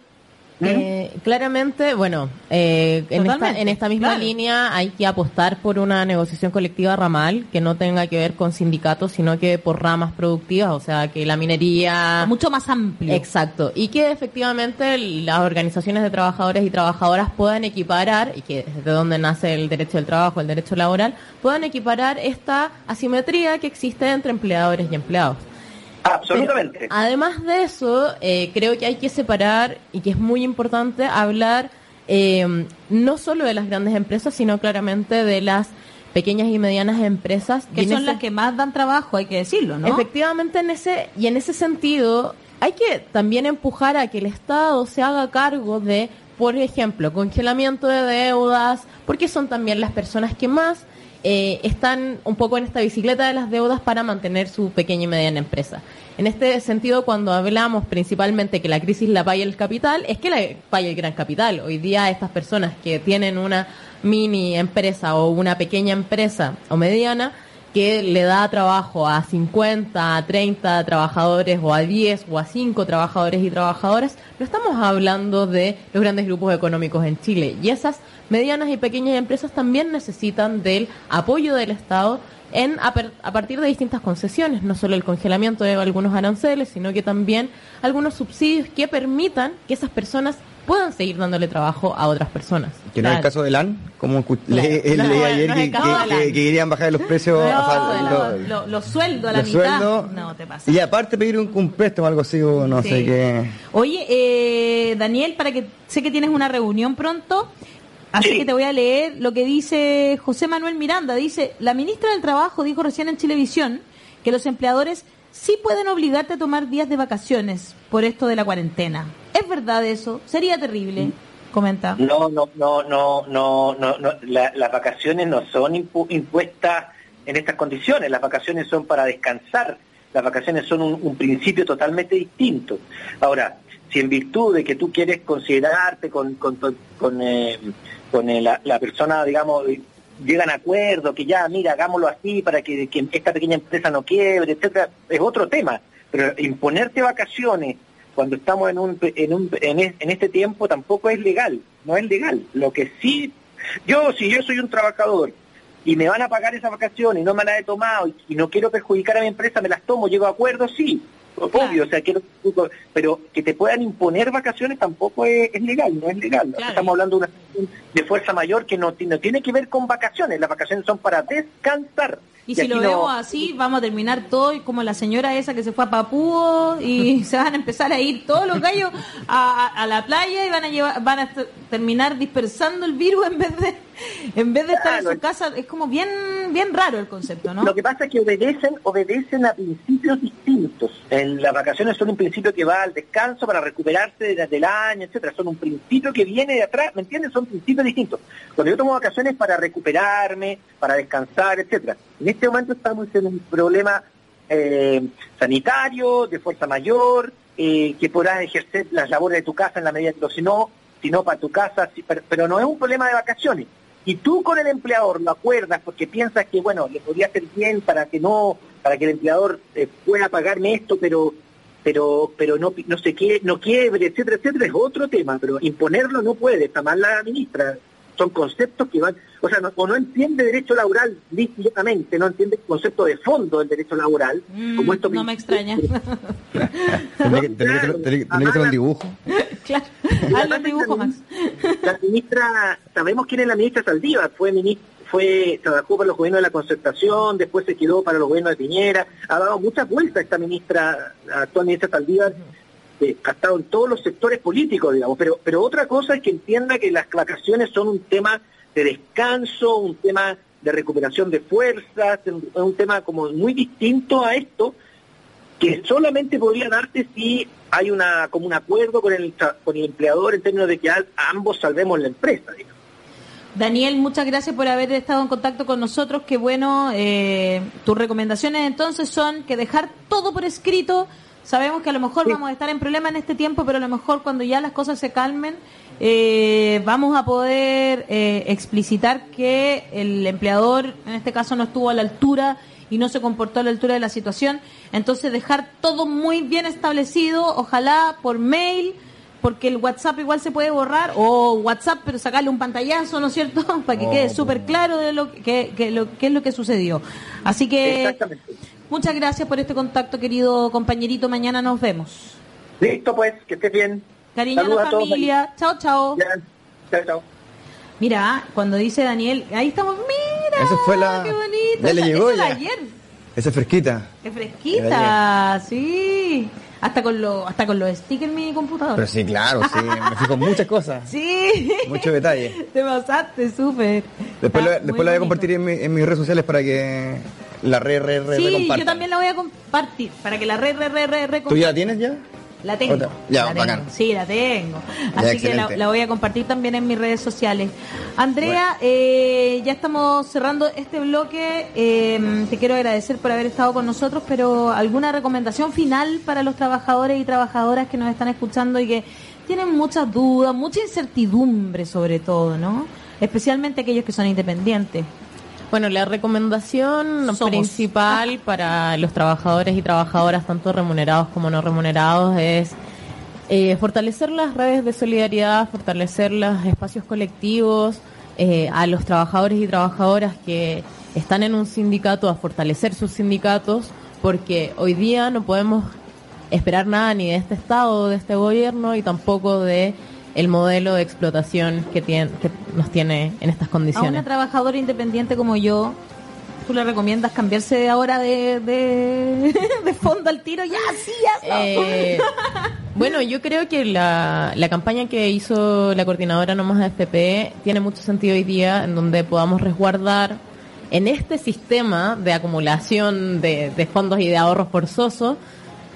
eh, claramente, bueno, eh, en, esta, misma línea hay que apostar por una negociación colectiva ramal que no tenga que ver con sindicatos, sino que por ramas productivas, o sea, que la minería... Mucho más amplio. Exacto. Y que efectivamente las organizaciones de trabajadores y trabajadoras puedan equiparar, y que desde donde nace el derecho del trabajo, el derecho laboral, puedan equiparar esta asimetría que existe entre empleadores y empleados. Absolutamente. además de eso, eh, creo que hay que separar y que es muy importante hablar eh, no solo de las grandes empresas, sino claramente de las pequeñas y medianas empresas. Que son las que más dan trabajo, hay que decirlo, ¿no? Efectivamente, en ese, y en ese sentido, hay que también empujar a que el Estado se haga cargo de, por ejemplo, congelamiento de deudas, porque son también las personas que más eh, están un poco en esta bicicleta de las deudas para mantener su pequeña y mediana empresa. En este sentido, cuando hablamos principalmente que la crisis la paga el capital, es que la paga el gran capital. Hoy día estas personas que tienen una mini empresa o una pequeña empresa o mediana, que le da trabajo a 50, a 30 trabajadores o a 10 o a 5 trabajadores y trabajadoras, no estamos hablando de los grandes grupos económicos en Chile. Y esas medianas y pequeñas empresas también necesitan del apoyo del Estado en, a, partir de distintas concesiones, no solo el congelamiento de algunos aranceles, sino que también algunos subsidios que permitan que esas personas puedan seguir dándole trabajo a otras personas. Que no es el caso de LAN, como leí, ayer que, querían bajar los precios, los sueldos a la mitad. no, te pasa. Y aparte pedir un, un préstamo, algo así, o no sé qué. Oye, eh, Daniel, para que sé que tienes una reunión pronto, Así que te voy a leer lo que dice José Manuel Miranda. Dice, la ministra del Trabajo dijo recién en Chilevisión que los empleadores sí pueden obligarte a tomar días de vacaciones por esto de la cuarentena. ¿Es verdad eso? Sería terrible. Comenta. No, no, no, no, no, no, las vacaciones no son impuestas en estas condiciones. Las vacaciones son para descansar, las vacaciones son un, principio totalmente distinto. Ahora, si en virtud de que tú quieres considerarte con, con, con, eh, eh, la, persona, digamos, llegan a acuerdo, que ya, mira, hagámoslo así para que, esta pequeña empresa no quiebre, etcétera, es otro tema. Pero imponerte vacaciones cuando estamos en, un, en, un, en, este tiempo tampoco es legal, no es legal. Lo que sí, yo, si yo soy un trabajador y me van a pagar esas vacaciones y no me las he tomado y, no quiero perjudicar a mi empresa, me las tomo, llego a acuerdo, sí, obvio, o sea, quiero, pero que te puedan imponer vacaciones tampoco es, legal, no es legal. Estamos hablando de una de fuerza mayor que no, no tiene que ver con vacaciones, las vacaciones son para descansar. Y, si lo vemos así, vamos a terminar todo como la señora esa que se fue a Papúo y se van a empezar a ir todos los gallos a, la playa y van a llevar, van a terminar dispersando el virus en vez de en vez de estar en su casa. Es como bien bien raro el concepto, ¿no? Lo que pasa es que obedecen obedecen a principios distintos. En las vacaciones son un principio que va al descanso para recuperarse desde el año, etcétera. Son un principio que viene de atrás, ¿me entiendes? Son principios distintos. Cuando yo tomo vacaciones para recuperarme, para descansar, etcétera en este momento estamos en un problema eh, sanitario, de fuerza mayor, eh, que podrás ejercer las labores de tu casa en la medida que si no, si no para tu casa, pero, no es un problema de vacaciones. Y tú con el empleador lo acuerdas porque piensas que, bueno, le podría hacer bien para que no, para que el empleador eh, pueda pagarme esto, pero pero pero no no sé qué, no quiebre, etcétera, etcétera, es otro tema, pero imponerlo no puede, está mal la ministra, son conceptos que van, o sea, no, o no entiende derecho laboral directamente, no entiende el concepto de fondo del derecho laboral, mm, como esto No me extraña. Tiene que tener un dibujo. Claro, hazle un dibujo, Max. La ministra, sabemos quién es la ministra Saldívar, fue ministra fue, trabajó para los gobiernos de la concertación, después se quedó para los gobiernos de Piñera, ha dado muchas vueltas esta ministra, actual ministra Saldívar, ha estado en todos los sectores políticos, digamos, pero, pero otra cosa es que entienda que las vacaciones son un tema de descanso, un tema de recuperación de fuerzas, es un tema como muy distinto a esto, que solamente podría darte si hay una como un acuerdo con el, con el empleador en términos de que ambos salvemos la empresa, digamos. Daniel, muchas gracias por haber estado en contacto con nosotros. Que bueno, eh, tus recomendaciones entonces son que dejar todo por escrito, Sabemos que a lo mejor vamos a estar en problema en este tiempo, pero a lo mejor cuando ya las cosas se calmen, eh, vamos a poder eh, explicitar que el empleador, en este caso, no estuvo a la altura y no se comportó a la altura de la situación. Entonces, dejar todo muy bien establecido, ojalá por mail, porque el WhatsApp igual se puede borrar, o WhatsApp, pero sacarle un pantallazo, ¿no es cierto? Para que quede súper claro de lo que, que, lo, qué es lo que sucedió. Así que. Muchas gracias por este contacto, querido compañerito. Mañana nos vemos. Listo, pues, que estés bien. Cariño a la familia. Chao, chao. Chao, chao. Mira, cuando dice Daniel, ahí estamos, mira. Esa fue la. Qué bonito. Ya le llegó ya. ayer. Esa es fresquita. Es fresquita, sí. Hasta con, lo, hasta con los stickers en mi computador. Pero sí, claro, sí. Me fijo muchas cosas. Sí. Muchos detalles. Te pasaste, súper. Después, lo, después la voy a compartir en, mi, en mis redes sociales para que la re, re, re, Sí, yo también la voy a compartir para que la re, re, re, re, re ¿Tú ya la tienes ya? La tengo. Ya, bacán. Sí, la tengo. Así que la, voy a compartir también en mis redes sociales. Andrea, eh, ya estamos cerrando este bloque. Eh, te quiero agradecer por haber estado con nosotros, pero ¿alguna recomendación final para los trabajadores y trabajadoras que nos están escuchando y que tienen muchas dudas, mucha incertidumbre sobre todo, ¿no? Especialmente aquellos que son independientes. Bueno, la recomendación principal para los trabajadores y trabajadoras, tanto remunerados como no remunerados, es eh, fortalecer las redes de solidaridad, fortalecer los espacios colectivos, eh, a los trabajadores y trabajadoras que están en un sindicato, a fortalecer sus sindicatos, porque hoy día no podemos esperar nada ni de este Estado, de este gobierno y tampoco de el modelo de explotación que, tiene, que nos tiene en estas condiciones. A una trabajadora independiente como yo, ¿tú le recomiendas cambiarse ahora de, de, fondo al tiro? Ya, sí, ya. Eh, bueno, yo creo que la, la campaña que hizo la coordinadora Nomás AFP tiene mucho sentido hoy día, en donde podamos resguardar en este sistema de acumulación de, de fondos y de ahorros forzosos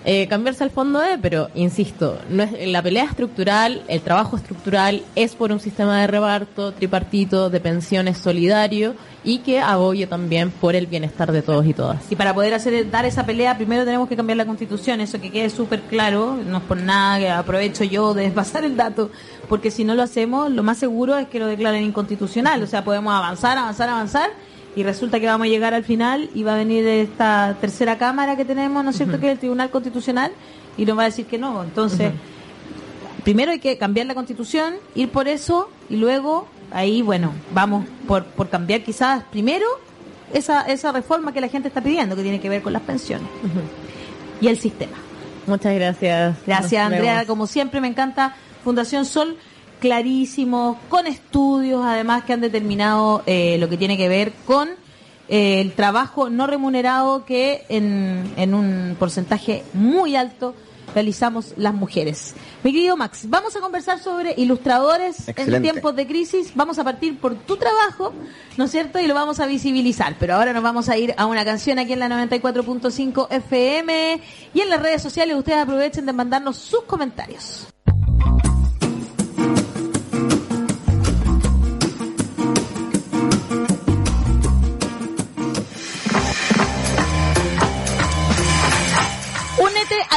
eh, cambiarse al fondo de, pero insisto, no es, la pelea estructural, el trabajo estructural es por un sistema de reparto tripartito de pensiones solidario y que abogue también por el bienestar de todos y todas. Y para poder hacer dar esa pelea, primero tenemos que cambiar la constitución, eso que quede súper claro, no es por nada que aprovecho yo de pasar el dato, porque si no lo hacemos, lo más seguro es que lo declaren inconstitucional, o sea, podemos avanzar, avanzar, avanzar y resulta que vamos a llegar al final y va a venir esta tercera cámara que tenemos, ¿no es cierto?, que es el Tribunal Constitucional y nos va a decir que no. Entonces, primero hay que cambiar la Constitución, ir por eso y luego ahí, bueno, vamos por, por cambiar quizás primero esa, esa reforma que la gente está pidiendo, que tiene que ver con las pensiones y el sistema. Muchas gracias. Gracias, Andrea. Como siempre, me encanta Fundación Sol clarísimos, con estudios además que han determinado eh, lo que tiene que ver con eh, el trabajo no remunerado que en, en un porcentaje muy alto realizamos las mujeres. Mi querido Max, vamos a conversar sobre ilustradores en tiempos de crisis. Vamos a partir por tu trabajo, ¿no es cierto? Y lo vamos a visibilizar. Pero ahora nos vamos a ir a una canción aquí en la 94.5 FM y en las redes sociales. Ustedes aprovechen de mandarnos sus comentarios.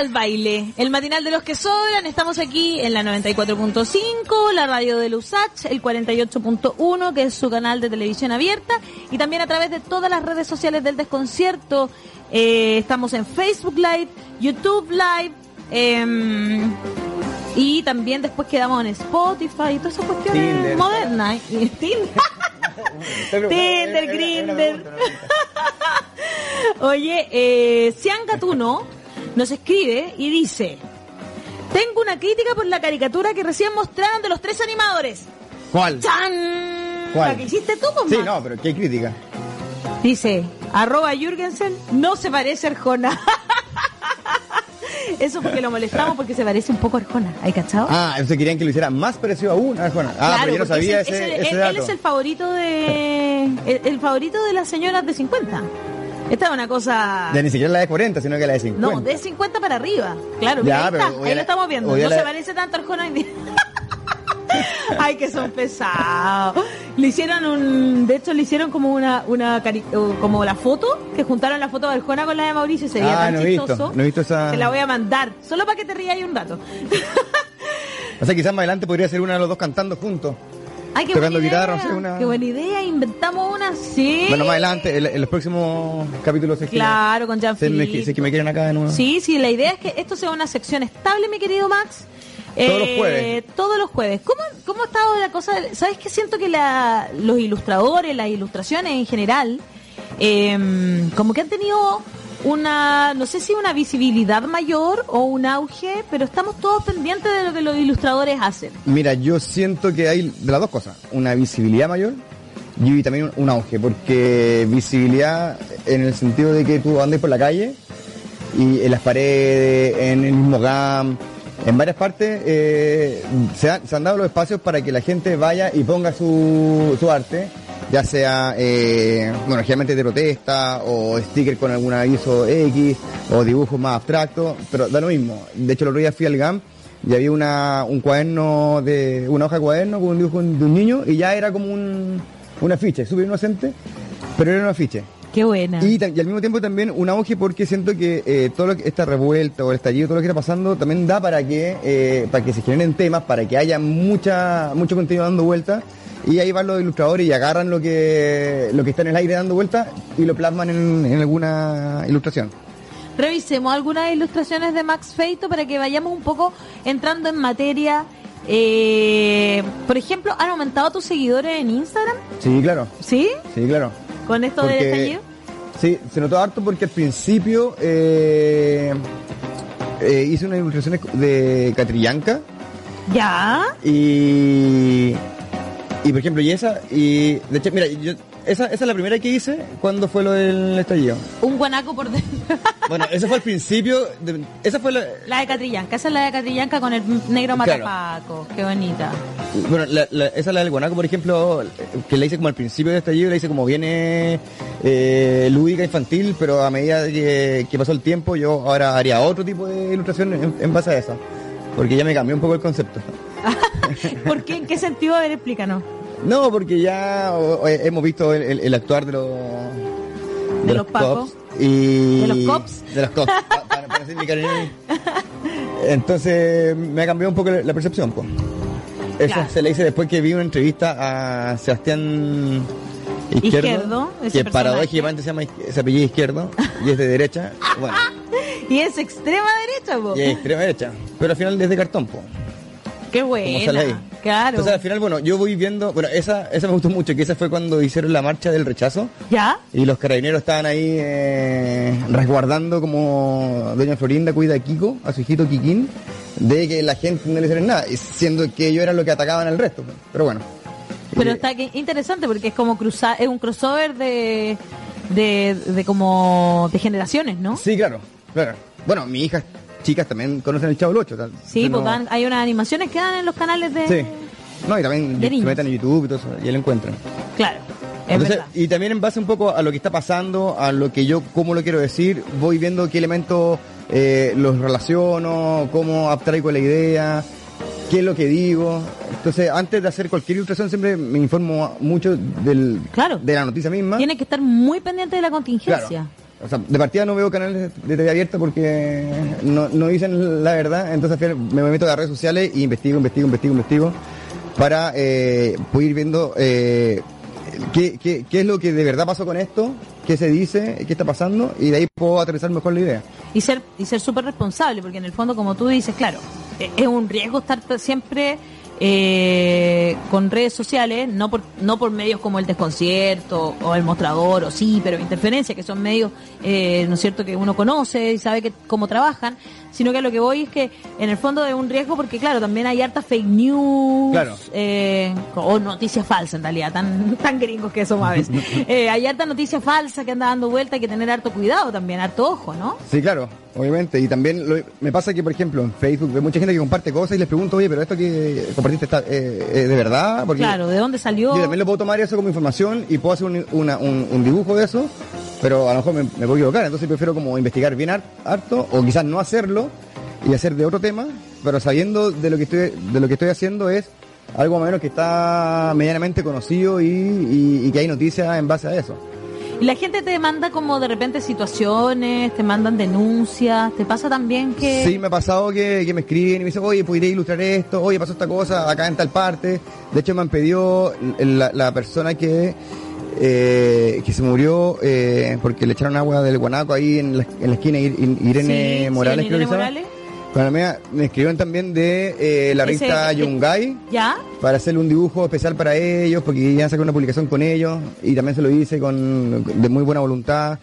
Al baile, el matinal de los que sobran. Estamos aquí en la 94.5, la radio de Lusach, el 48.1, que es su canal de televisión abierta, y también a través de todas las redes sociales del desconcierto. Eh, estamos en Facebook Live, YouTube Live, em, y también después quedamos en Spotify y todas esas cuestiones modernas. Tinder, Tinder Grinder. Oye, eh, Cian Gatuno nos escribe y dice, tengo una crítica por la caricatura que recién mostraron de los tres animadores. ¿Cuál? ¡Chan! ¿La que hiciste tú, Sí, no, pero ¿qué crítica? Dice, arroba Jürgensen, no se parece a Arjona. Eso porque lo molestamos porque se parece un poco a Arjona. ¿Hay cachado? Ah, entonces querían que lo hiciera más parecido a una Arjona. Ah, pero yo no sabía ese, ese, él, es el favorito de... el, el favorito de las señoras de 50. Esta es una cosa. Ya ni siquiera la de 40, sino que la de 50. No, de 50 para arriba. Claro, mira, ahí, está, ahí lo estamos viendo. No se parece tanto al Arjona Ay, que son pesados. Le hicieron un. De hecho, le hicieron como una. una como la foto, que juntaron la foto de Arjona con la de Mauricio. Sería ah, tan no chistoso. Visto, no he visto esa. Te la voy a mandar. Solo para que te rías un rato. o sea, quizás más adelante podría ser una de los dos cantando juntos. Ay, qué tocando guitarra, una... Qué buena idea, inventamos una, sí. Bueno, más adelante, en, los próximos capítulos Claro, con Jean sé, que me quieren acá de nuevo. Sí, sí, la idea es que esto sea una sección estable, mi querido Max. Todos los eh, jueves. Todos los jueves. ¿Cómo, cómo ha estado la cosa? ¿Sabes qué? Siento que la, los ilustradores, las ilustraciones en general, eh, como que han tenido una, no sé si una visibilidad mayor o un auge, pero estamos todos pendientes de lo que los ilustradores hacen. Mira, yo siento que hay de las dos cosas, una visibilidad mayor y también un auge, porque visibilidad en el sentido de que tú andes por la calle y en las paredes, en el mismo GAM, en varias partes eh, se, han, dado los espacios para que la gente vaya y ponga su, su arte ya sea, eh, bueno, generalmente de protesta o sticker con algún aviso X o dibujos más abstractos, pero da lo mismo. De hecho, el otro día fui al GAM y había una, un cuaderno de, una hoja de cuaderno con un dibujo de un niño y ya era como un, un afiche, súper inocente, pero era un afiche. Qué buena. Y, al mismo tiempo también un auge porque siento que eh, todo lo que, esta revuelta o el estallido, todo lo que está pasando, también da para que, eh, para que se generen temas, para que haya mucha, mucho contenido dando vuelta y ahí van los ilustradores y agarran lo que, lo que está en el aire dando vueltas y lo plasman en, alguna ilustración. Revisemos algunas ilustraciones de Max Feito para que vayamos un poco entrando en materia. Eh, por ejemplo, ¿han aumentado tus seguidores en Instagram? Sí, claro. ¿Sí? Sí, claro. ¿Con esto de estallido? Sí, se notó harto porque al principio eh, eh, hice unas ilustraciones de Catrillanca. ¿Ya? Y y por ejemplo, y esa, y de hecho, mira, yo esa, esa es la primera que hice cuando fue lo del estallido. Un guanaco por dentro. bueno, ese fue al principio. esa fue la... la de Catrillanca. Esa es la de Catrillanca con el negro matapaco. Qué bonita. Bueno, la, esa es la del guanaco, por ejemplo, que la hice como al principio del estallido, la hice como viene eh, lúdica, infantil, pero a medida que, pasó el tiempo, yo ahora haría otro tipo de ilustración en, base a eso. Porque ya me cambió un poco el concepto. ¿Por qué? ¿En qué sentido? A ver, explícanos. No, porque ya hemos visto el, actuar de los... De, los, cops. Y... ¿De los cops? De los cops, para, mi cariño. Entonces me ha cambiado un poco la percepción. Pues. Eso se le hice después que vi una entrevista a Sebastián Izquierdo, que paradójicamente se llama se apellido Izquierdo y es de derecha. Bueno. y es extrema derecha, po. Y es extrema derecha, pero al final es de cartón, po. Qué bueno. Claro. Entonces al final, bueno, yo voy viendo, bueno, esa, esa me gustó mucho, que esa fue cuando hicieron la marcha del rechazo. ¿Ya? Y los carabineros estaban ahí eh, resguardando como Doña Florinda cuida a Kiko, a su hijito Kikín, de que la gente no le hiciera nada, siendo que ellos eran los que atacaban al resto. Pero bueno. Pero está interesante porque es como cruzar, es un crossover de, de, de como de generaciones, ¿no? Sí, claro, claro. Bueno, mi hija chicas también conocen el Chavo 8. Sí, porque hay unas animaciones que dan en los canales de. Sí. No, y también se meten en YouTube y todo eso, y lo encuentran. Claro. y también en base un poco a lo que está pasando, a lo que yo, cómo lo quiero decir, voy viendo qué elementos eh, los relaciono, cómo abstraigo la idea, qué es lo que digo. Entonces, antes de hacer cualquier ilustración, siempre me informo mucho del, claro. de la noticia misma. Tiene que estar muy pendiente de la contingencia. O sea, de partida no veo canales de TV abierta porque no, no dicen la verdad, entonces me meto a las redes sociales y investigo, investigo, investigo, investigo para eh, poder ir viendo eh, qué, qué, qué es lo que de verdad pasó con esto, qué se dice, qué está pasando y de ahí puedo aterrizar mejor la idea. Y ser y ser súper responsable, porque en el fondo, como tú dices, claro, es un riesgo estar siempre eh, con redes sociales, no por, no por medios como el desconcierto o el mostrador, o sí, pero interferencia, que son medios, eh, ¿no es cierto?, que uno conoce y sabe que, cómo trabajan, sino que a lo que voy es que en el fondo es un riesgo porque, claro, también hay harta fake news, eh, o noticias falsas en realidad, tan, tan gringos que somos a veces. Eh, hay harta noticia falsa que anda dando vuelta, hay que tener harto cuidado también, harto ojo, ¿no? Sí, claro, obviamente. Y también me pasa que, por ejemplo, en Facebook hay mucha gente que comparte cosas y les pregunto, oye, pero esto que compartiste está eh, de verdad. Porque claro, ¿de dónde salió? Yo también lo puedo tomar eso como información y puedo hacer un, un, dibujo de eso, pero a lo mejor me, me, puedo equivocar. Entonces prefiero como investigar bien harto o quizás no hacerlo y hacer de otro tema, pero sabiendo de lo que estoy, de lo que estoy haciendo es algo más o menos que está medianamente conocido y, que hay noticias en base a eso. Y la gente te manda como de repente situaciones, te mandan denuncias, ¿te pasa también que...? Sí, me ha pasado que, me escriben y me dicen, oye, ¿podría ilustrar esto? Oye, pasó esta cosa acá en tal parte. De hecho, me han pedido la, persona que eh, que se murió eh, porque le echaron agua del guanaco ahí en la, esquina Irene Morales, Irene Morales. Bueno, me, me escribieron también de eh, la revista Yungay. ¿Ya? Para hacerle un dibujo especial para ellos, porque ya saqué una publicación con ellos y también se lo hice con de muy buena voluntad.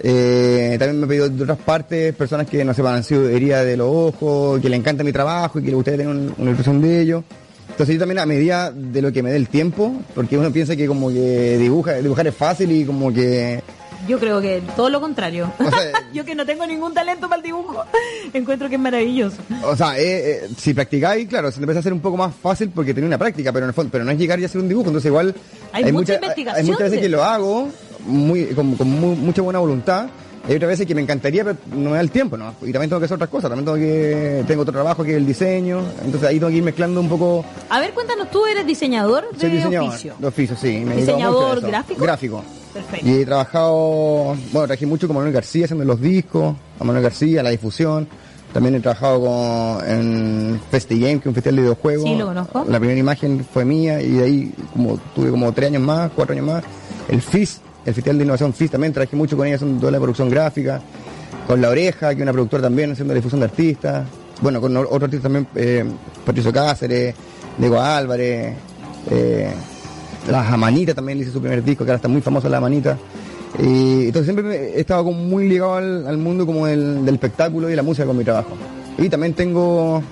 Eh, también me he pedido de otras partes, personas que no se han sido heridas de los ojos, que le encanta mi trabajo y que le gustaría tener una impresión de ellos. Entonces yo también a medida de lo que me dé el tiempo, porque uno piensa que como que dibuja, dibujar es fácil y como que yo creo que todo lo contrario. yo que no tengo ningún talento para el dibujo, encuentro que es maravilloso. O sea, eh, eh, si practicáis, claro, se te empieza a hacer un poco más fácil porque tiene una práctica, pero en el fondo, pero no es llegar y hacer un dibujo, entonces igual hay, mucha, investigación. Hay muchas veces que lo hago muy con, mucha buena voluntad. Hay otras veces que me encantaría, pero no me da el tiempo, ¿no? Y también tengo que hacer otras cosas, también tengo que tengo otro trabajo que es el diseño, entonces ahí tengo que ir mezclando un poco. A ver, cuéntanos, ¿tú eres diseñador de diseñador, oficio? De oficio, sí. ¿Diseñador gráfico? Gráfico. Y he trabajado, bueno, trabajé mucho con Manuel García haciendo los discos, a Manuel García, la difusión. También he trabajado con, en FestiGame, que es un festival de videojuegos. Sí, lo conozco. La primera imagen fue mía y de ahí como tuve como tres años más, cuatro años más. El FIS, el Festival de Innovación FIS, también trabajé mucho con ella haciendo toda la producción gráfica. Con La Oreja, que es una productora también haciendo la difusión de artistas. Bueno, con otro artista también, eh, Patricio Cáceres, Diego Álvarez, eh, la Jamanita también hice su primer disco, que ahora está muy famosa La Jamanita. Y entonces siempre he estado como muy ligado al, mundo como del, espectáculo y la música con mi trabajo. Y también tengo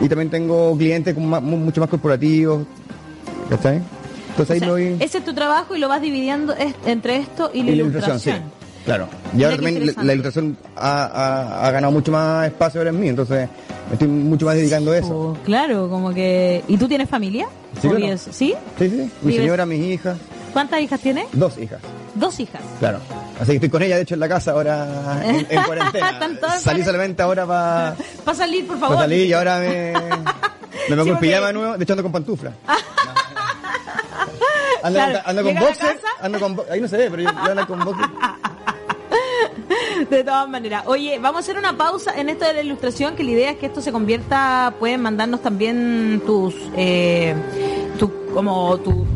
y también tengo clientes mucho más corporativos. ¿Cachai? Entonces ahí voy... Ese es tu trabajo y lo vas dividiendo entre esto y la, ilustración. Claro. Y ahora también la, ilustración ha, ganado mucho más espacio ahora en mí, entonces me estoy mucho más dedicando a eso. Claro, como que... ¿Y tú tienes familia? Sí, ¿Sí? Sí, sí. Mi señora, mis hijas. ¿Cuántas hijas tienes? Dos hijas. Dos hijas. Claro. Así que estoy con ella, de hecho, en la casa ahora en, cuarentena. Salí solamente ahora para... Para salir, por favor. Para salir y ahora me... Me pongo en pijama nuevo, de hecho ando con pantufla. Ando, con boxer, con... Ahí no se ve, pero yo, ando con boxer. De todas maneras. Oye, vamos a hacer una pausa en esto de la ilustración, que la idea es que esto se convierta, pueden mandarnos también tus, eh, tu, como tu,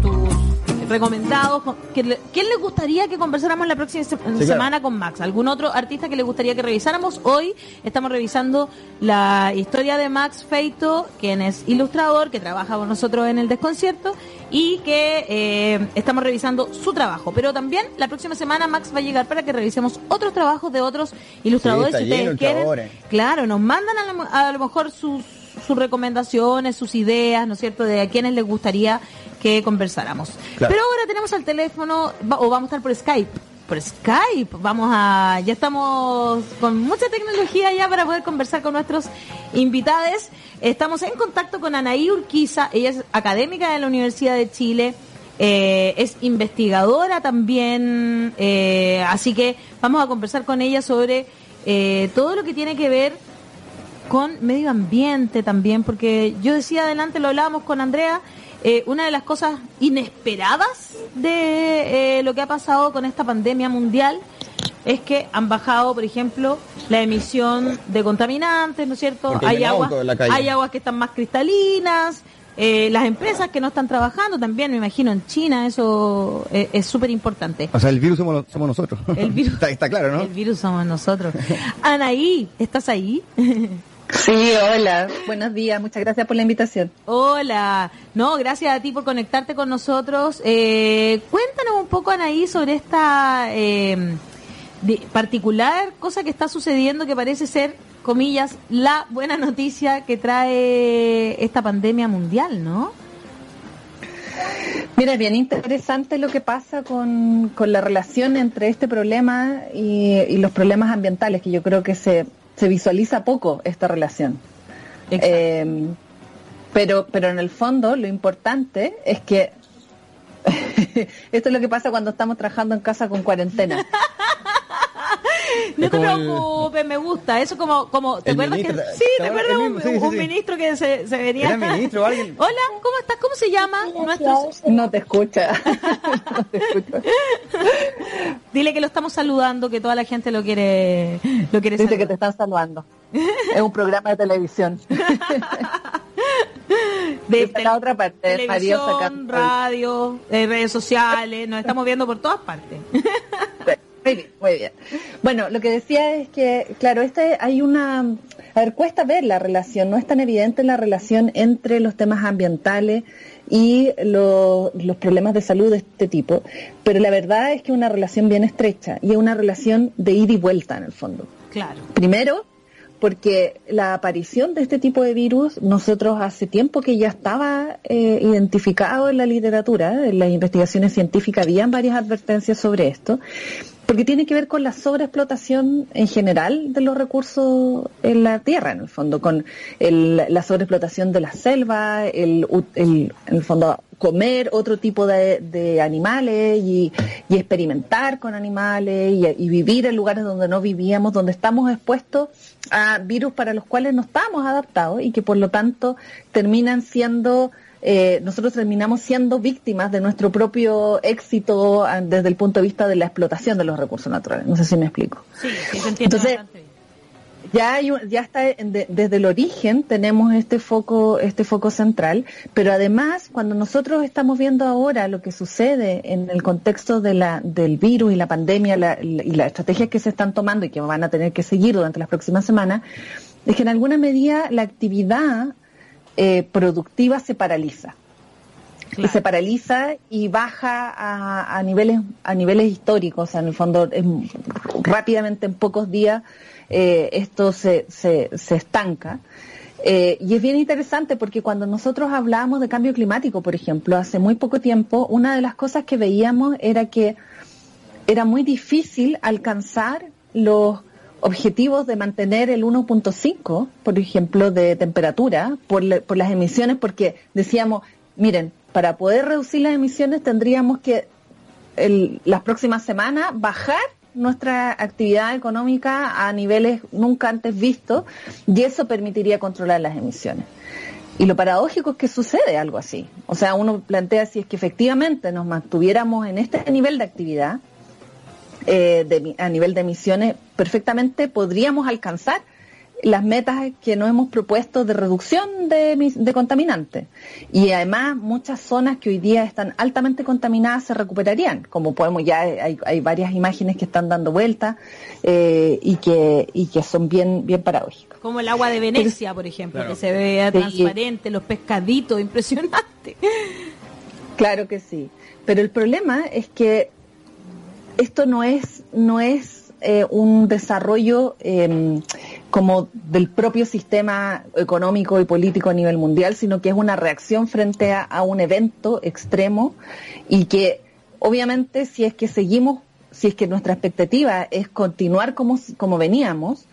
recomendados. ¿Quién les gustaría que conversáramos la próxima semana con Max? ¿Algún otro artista que le gustaría que revisáramos? Hoy estamos revisando la historia de Max Feito, quien es ilustrador, que trabaja con nosotros en el desconcierto y que eh, estamos revisando su trabajo. Pero también la próxima semana Max va a llegar para que revisemos otros trabajos de otros ilustradores. si ustedes quieren, claro, nos mandan a lo, mejor sus sus recomendaciones, sus ideas, ¿no es cierto?, de a quienes les gustaría que conversáramos. Pero ahora tenemos al teléfono, o vamos a estar por Skype. Por Skype, vamos a, ya estamos con mucha tecnología ya para poder conversar con nuestros invitados. Estamos en contacto con Anaí Urquiza, ella es académica de la Universidad de Chile, eh, es investigadora también, eh, así que vamos a conversar con ella sobre eh, todo lo que tiene que ver con medio ambiente también, porque yo decía adelante, lo hablábamos con Andrea, eh, una de las cosas inesperadas de eh, lo que ha pasado con esta pandemia mundial es que han bajado, por ejemplo, la emisión de contaminantes, ¿no es cierto? Hay, aguas, hay aguas que están más cristalinas, eh, las empresas que no están trabajando también, me imagino, en China, eso es súper importante. O sea, el virus somos, nosotros. El virus, está, está, claro, ¿no? El virus somos nosotros. Anaí, ¿estás ahí? Sí, hola, buenos días, muchas gracias por la invitación. Hola, no, gracias a ti por conectarte con nosotros. Eh, cuéntanos un poco, Anaí, sobre esta eh, particular cosa que está sucediendo que parece ser, comillas, la buena noticia que trae esta pandemia mundial, ¿no? Mira, es bien interesante lo que pasa con, la relación entre este problema y, los problemas ambientales, que yo creo que se, se visualiza poco esta relación. Eh, pero, pero en el fondo lo importante es que esto es lo que pasa cuando estamos trabajando en casa con cuarentena. no te preocupes, me gusta. Eso como, como ¿te acuerdas que sí, te acuerdas un, ministro que se, se venía? ministro alguien? Hola, ¿cómo estás? ¿Cómo se llama? Nuestro... No te escucha. Dile que lo estamos saludando, que toda la gente lo quiere, lo quiere Dice que te están saludando. es un programa de televisión. de la otra parte, televisión, radio, eh, redes sociales, nos estamos viendo por todas partes. Muy bien, muy bien. Bueno, lo que decía es que, claro, este hay una... A ver, cuesta ver la relación, no es tan evidente la relación entre los temas ambientales y los problemas de salud de este tipo, pero la verdad es que es una relación bien estrecha y es una relación de ida y vuelta en el fondo. Claro. Primero, porque la aparición de este tipo de virus, nosotros hace tiempo que ya estaba eh, identificado en la literatura, en las investigaciones científicas habían varias advertencias sobre esto, porque tiene que ver con la sobreexplotación en general de los recursos en la tierra, en el fondo, con la sobreexplotación de la selva, el, en el fondo comer otro tipo de, animales y, experimentar con animales y, vivir en lugares donde no vivíamos, donde estamos expuestos a virus para los cuales no estamos adaptados y que por lo tanto terminan siendo eh, nosotros terminamos siendo víctimas de nuestro propio éxito ah, desde el punto de vista de la explotación de los recursos naturales. No sé si me explico. Sí, Entonces, ya hay, ya está desde el origen tenemos este foco este foco central pero además cuando nosotros estamos viendo ahora lo que sucede en el contexto de la del virus y la pandemia y las estrategias que se están tomando y que van a tener que seguir durante las próximas semanas es que en alguna medida la actividad eh, productiva se paraliza. Y se paraliza y baja a, niveles a niveles históricos, en el fondo rápidamente en pocos días eh, esto se, se, se estanca. Eh, y es bien interesante porque cuando nosotros hablábamos de cambio climático, por ejemplo, hace muy poco tiempo, una de las cosas que veíamos era que era muy difícil alcanzar los objetivos de mantener el 1.5, por ejemplo, de temperatura por, las emisiones, porque decíamos, miren, para poder reducir las emisiones tendríamos que las próximas semanas bajar nuestra actividad económica a niveles nunca antes vistos y eso permitiría controlar las emisiones. Y lo paradójico es que sucede algo así. O sea, uno plantea si es que efectivamente nos mantuviéramos en este nivel de actividad, eh, a nivel de emisiones, perfectamente podríamos alcanzar las metas que nos hemos propuesto de reducción de, contaminantes. Y además muchas zonas que hoy día están altamente contaminadas se recuperarían, como podemos ya hay, varias imágenes que están dando vuelta eh, y que y que son bien bien paradójicas. Como el agua de Venecia, por ejemplo, que se ve transparente, los pescaditos, impresionante. Claro que sí. Pero el problema es que esto no es no es eh, un desarrollo eh, como del propio sistema económico y político a nivel mundial, sino que es una reacción frente a, un evento extremo y que obviamente si es que seguimos, si es que nuestra expectativa es continuar como, como veníamos,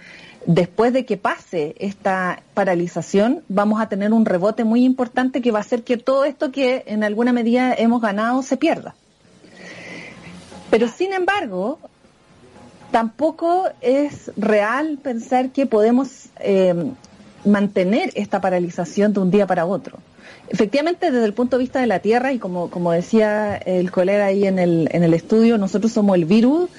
después de que pase esta paralización, vamos a tener un rebote muy importante que va a hacer que todo esto que en alguna medida hemos ganado se pierda. Pero sin embargo, tampoco es real pensar que podemos eh, mantener esta paralización de un día para otro. Efectivamente, desde el punto de vista de la Tierra, y como, como decía el colega ahí en el, en el estudio, nosotros somos el virus,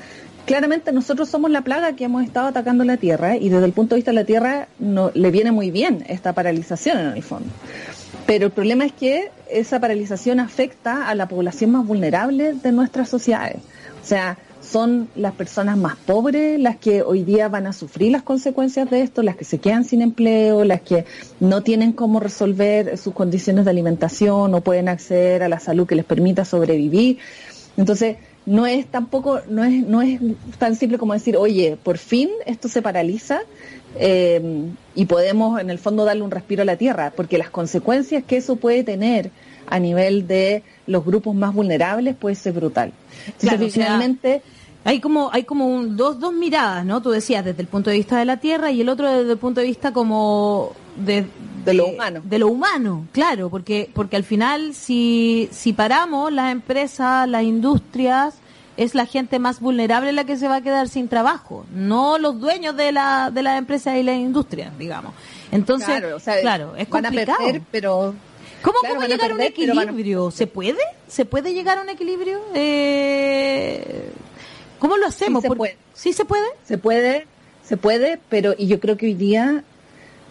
claramente nosotros somos la plaga que hemos estado atacando la Tierra, y desde el punto de vista de la Tierra no, le viene muy bien esta paralización en el fondo. Pero el problema es que esa paralización afecta a la población más vulnerable de nuestras sociedades. O sea, son las personas más pobres las que hoy día van a sufrir las consecuencias de esto, las que se quedan sin empleo, las que no tienen cómo resolver sus condiciones de alimentación, no pueden acceder a la salud que les permita sobrevivir. Entonces, no es tampoco, no es, no es tan simple como decir, oye, por fin esto se paraliza eh, y podemos en el fondo darle un respiro a la tierra, porque las consecuencias que eso puede tener a nivel de los grupos más vulnerables puede ser brutal. Entonces, finalmente hay como hay como dos dos miradas no tú decías desde el punto de vista de la tierra y el otro desde el punto de vista como de, de, lo humano. de lo humano claro porque porque al final si si paramos las empresas las industrias es la gente más vulnerable la que se va a quedar sin trabajo no los dueños de la de las empresas y las industrias digamos. Entonces claro, es complicado. pero ¿Cómo, ¿cómo llegar a un equilibrio? ¿Se puede? ¿Se puede llegar a un equilibrio? Eh, ¿Cómo lo hacemos? Sí se, puede. ¿Sí se puede? Se puede, se puede, pero y yo creo que hoy día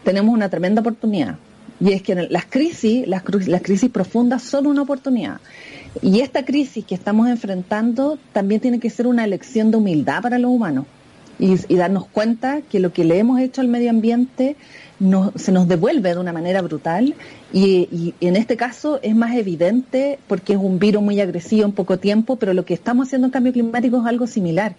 tenemos una tremenda oportunidad. Y es que las crisis, las, las crisis profundas son una oportunidad. Y esta crisis que estamos enfrentando también tiene que ser una elección de humildad para los humanos. Y, y darnos cuenta que lo que le hemos hecho al medio ambiente se nos devuelve de una manera brutal y, en este caso es más evidente porque es un virus muy agresivo en poco tiempo, pero lo que estamos haciendo en cambio climático es algo similar,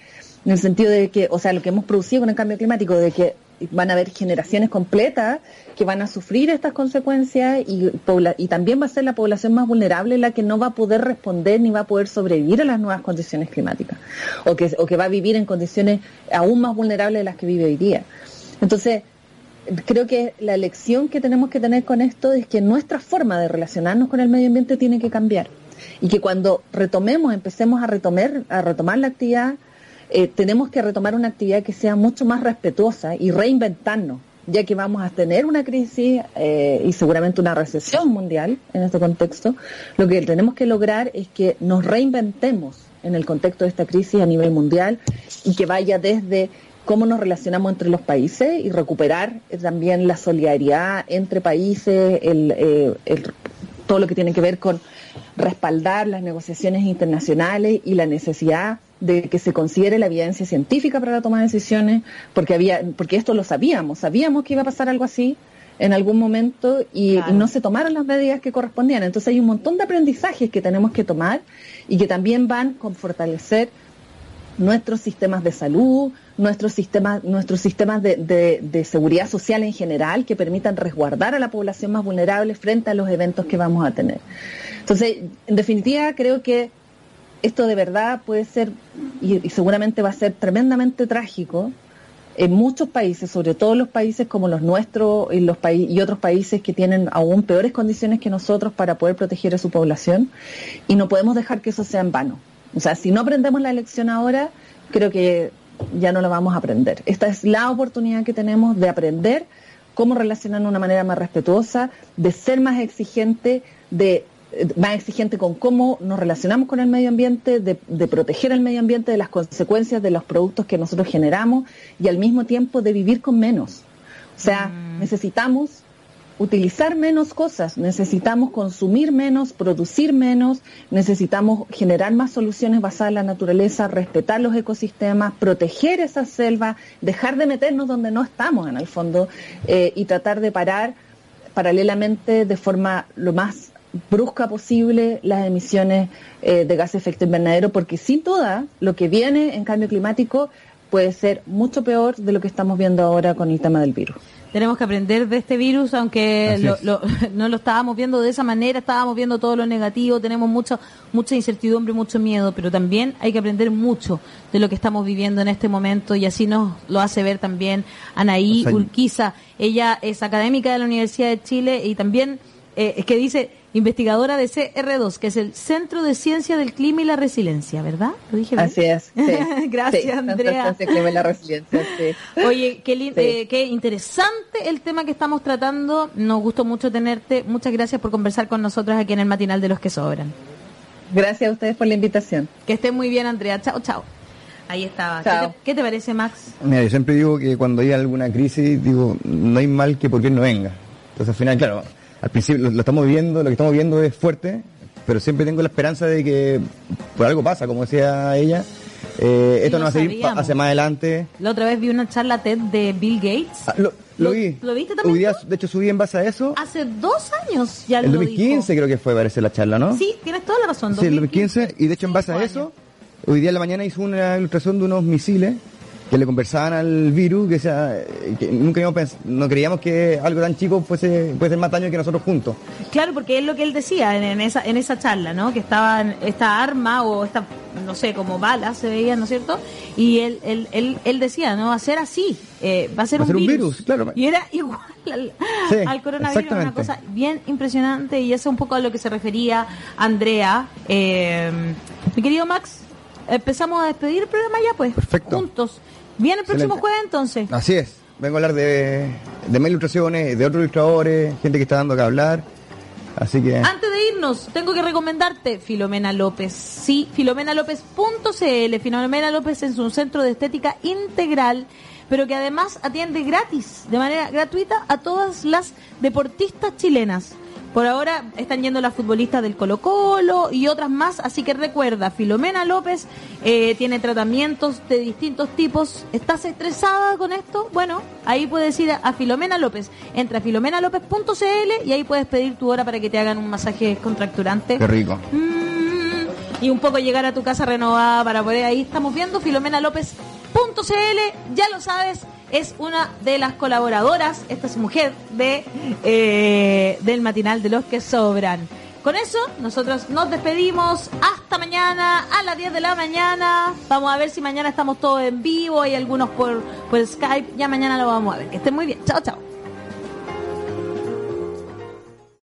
en el sentido de que, o sea, lo que hemos producido con el cambio climático, de que van a haber generaciones completas que van a sufrir estas consecuencias y, también va a ser la población más vulnerable la que no va a poder responder ni va a poder sobrevivir a las nuevas condiciones climáticas o que, o que va a vivir en condiciones aún más vulnerables de las que vive hoy día. Entonces, creo que la elección que tenemos que tener con esto es que nuestra forma de relacionarnos con el medio ambiente tiene que cambiar y que cuando retomemos, empecemos a retomar, a retomar la actividad, eh, tenemos que retomar una actividad que sea mucho más respetuosa y reinventarnos, ya que vamos a tener una crisis eh, y seguramente una recesión mundial en este contexto. Lo que tenemos que lograr es que nos reinventemos en el contexto de esta crisis a nivel mundial y que vaya desde cómo nos relacionamos entre los países y recuperar eh, también la solidaridad entre países, eh, todo lo que tiene que ver con respaldar las negociaciones internacionales y la necesidad de que se considere la evidencia científica para la toma de decisiones, porque había, porque esto lo sabíamos, sabíamos que iba a pasar algo así en algún momento y, y no se tomaron las medidas que correspondían. Entonces hay un montón de aprendizajes que tenemos que tomar y que también van con fortalecer nuestros sistemas de salud, nuestros sistemas, nuestros sistemas de, de, seguridad social en general que permitan resguardar a la población más vulnerable frente a los eventos que vamos a tener. Entonces, en definitiva, creo que esto de verdad puede ser, y, seguramente va a ser tremendamente trágico, en muchos países, sobre todo los países como los nuestros y, los y otros países que tienen aún peores condiciones que nosotros para poder proteger a su población, y no podemos dejar que eso sea en vano. O sea, si no aprendemos la lección ahora, creo que ya no la vamos a aprender. Esta es la oportunidad que tenemos de aprender cómo relacionar de una manera más respetuosa, de ser más exigente, de más exigente con cómo nos relacionamos con el medio ambiente, de, proteger el medio ambiente de las consecuencias de los productos que nosotros generamos y al mismo tiempo de vivir con menos. O sea, mm. necesitamos utilizar menos cosas, necesitamos consumir menos, producir menos, necesitamos generar más soluciones basadas en la naturaleza, respetar los ecosistemas, proteger esas selvas, dejar de meternos donde no estamos en el fondo eh, y tratar de parar paralelamente de forma lo más brusca posible las emisiones eh, de gas de efecto invernadero, porque sin duda lo que viene en cambio climático puede ser mucho peor de lo que estamos viendo ahora con el tema del virus. Tenemos que aprender de este virus, aunque no lo estábamos viendo de esa manera, estábamos viendo todo lo negativo, tenemos mucha mucha incertidumbre, mucho miedo, pero también hay que aprender mucho de lo que estamos viviendo en este momento y así nos lo hace ver también Anaí Urquiza. Ella es académica de la Universidad de Chile y también eh, es que dice investigadora de CR2, que es el Centro de Ciencia del Clima y la Resiliencia, ¿verdad? ¿Lo dije bien? Así es. Gracias, Andrea. Centro de Clima y la Resiliencia, sí. Oye, qué, eh, qué interesante el tema que estamos tratando. Nos gustó mucho tenerte. Muchas gracias por conversar con nosotros aquí en el Matinal de los que Sobran. Gracias a ustedes por la invitación. Que esté muy bien, Andrea. Chao, chao. Ahí estaba. ¿Qué te, parece, Max? Mira, yo siempre digo que cuando hay alguna crisis, digo, no hay mal que por qué no venga. Entonces, al final, claro, al principio lo, estamos viendo, lo que estamos viendo es fuerte, pero siempre tengo la esperanza de que por algo pasa, como decía ella. Eh, esto no va a seguir hacia más adelante. La otra vez vi una charla TED de Bill Gates. Ah, lo, vi. ¿Lo viste también? Día, de hecho, subí en base a eso. Hace dos años ya lo El 2015 creo que fue, parece, la charla, ¿no? Sí, tienes toda la razón. Sí, el 2015. Y de hecho, en base a eso, hoy día en la mañana hizo una ilustración de unos misiles que le conversaban al virus, que, sea, que nunca no creíamos que algo tan chico fuese, puede ser más daño que nosotros juntos. Claro, porque es lo que él decía en, esa, en esa charla, ¿no? Que estaba esta arma o esta, no sé, como balas se veían, ¿no es cierto? Y él, él, él, él decía, ¿no? Va a ser así, eh, va a ser, un, virus. claro. Y era igual al, coronavirus, una cosa bien impresionante y eso es un poco a lo que se refería Andrea. Eh, mi querido Max, empezamos a despedir el programa ya, pues. Perfecto. Juntos. Viene el próximo jueves entonces. Así es. Vengo a hablar de, de más ilustraciones, de otros ilustradores, gente que está dando que hablar. Así que. Antes de irnos, tengo que recomendarte Filomena López. Sí, filomenalopez.cl. Filomena López es un centro de estética integral, pero que además atiende gratis, de manera gratuita, a todas las deportistas chilenas. Por ahora están yendo las futbolistas del Colo Colo y otras más, así que recuerda, Filomena López eh, tiene tratamientos de distintos tipos. ¿Estás estresada con esto? Bueno, ahí puedes ir a Filomena López. Entra a filomenalopez.cl y ahí puedes pedir tu hora para que te hagan un masaje contracturante. Qué rico. Mm, y un poco llegar a tu casa renovada para poder ahí estamos viendo filomenalopez.cl, ya lo sabes es una de las colaboradoras, esta es mujer, de eh, del matinal de los que sobran. Con eso, nosotros nos despedimos. Hasta mañana a las 10 de la mañana. Vamos a ver si mañana estamos todos en vivo. Hay algunos por, por Skype. Ya mañana lo vamos a ver. Que estén muy bien. Chao, chao.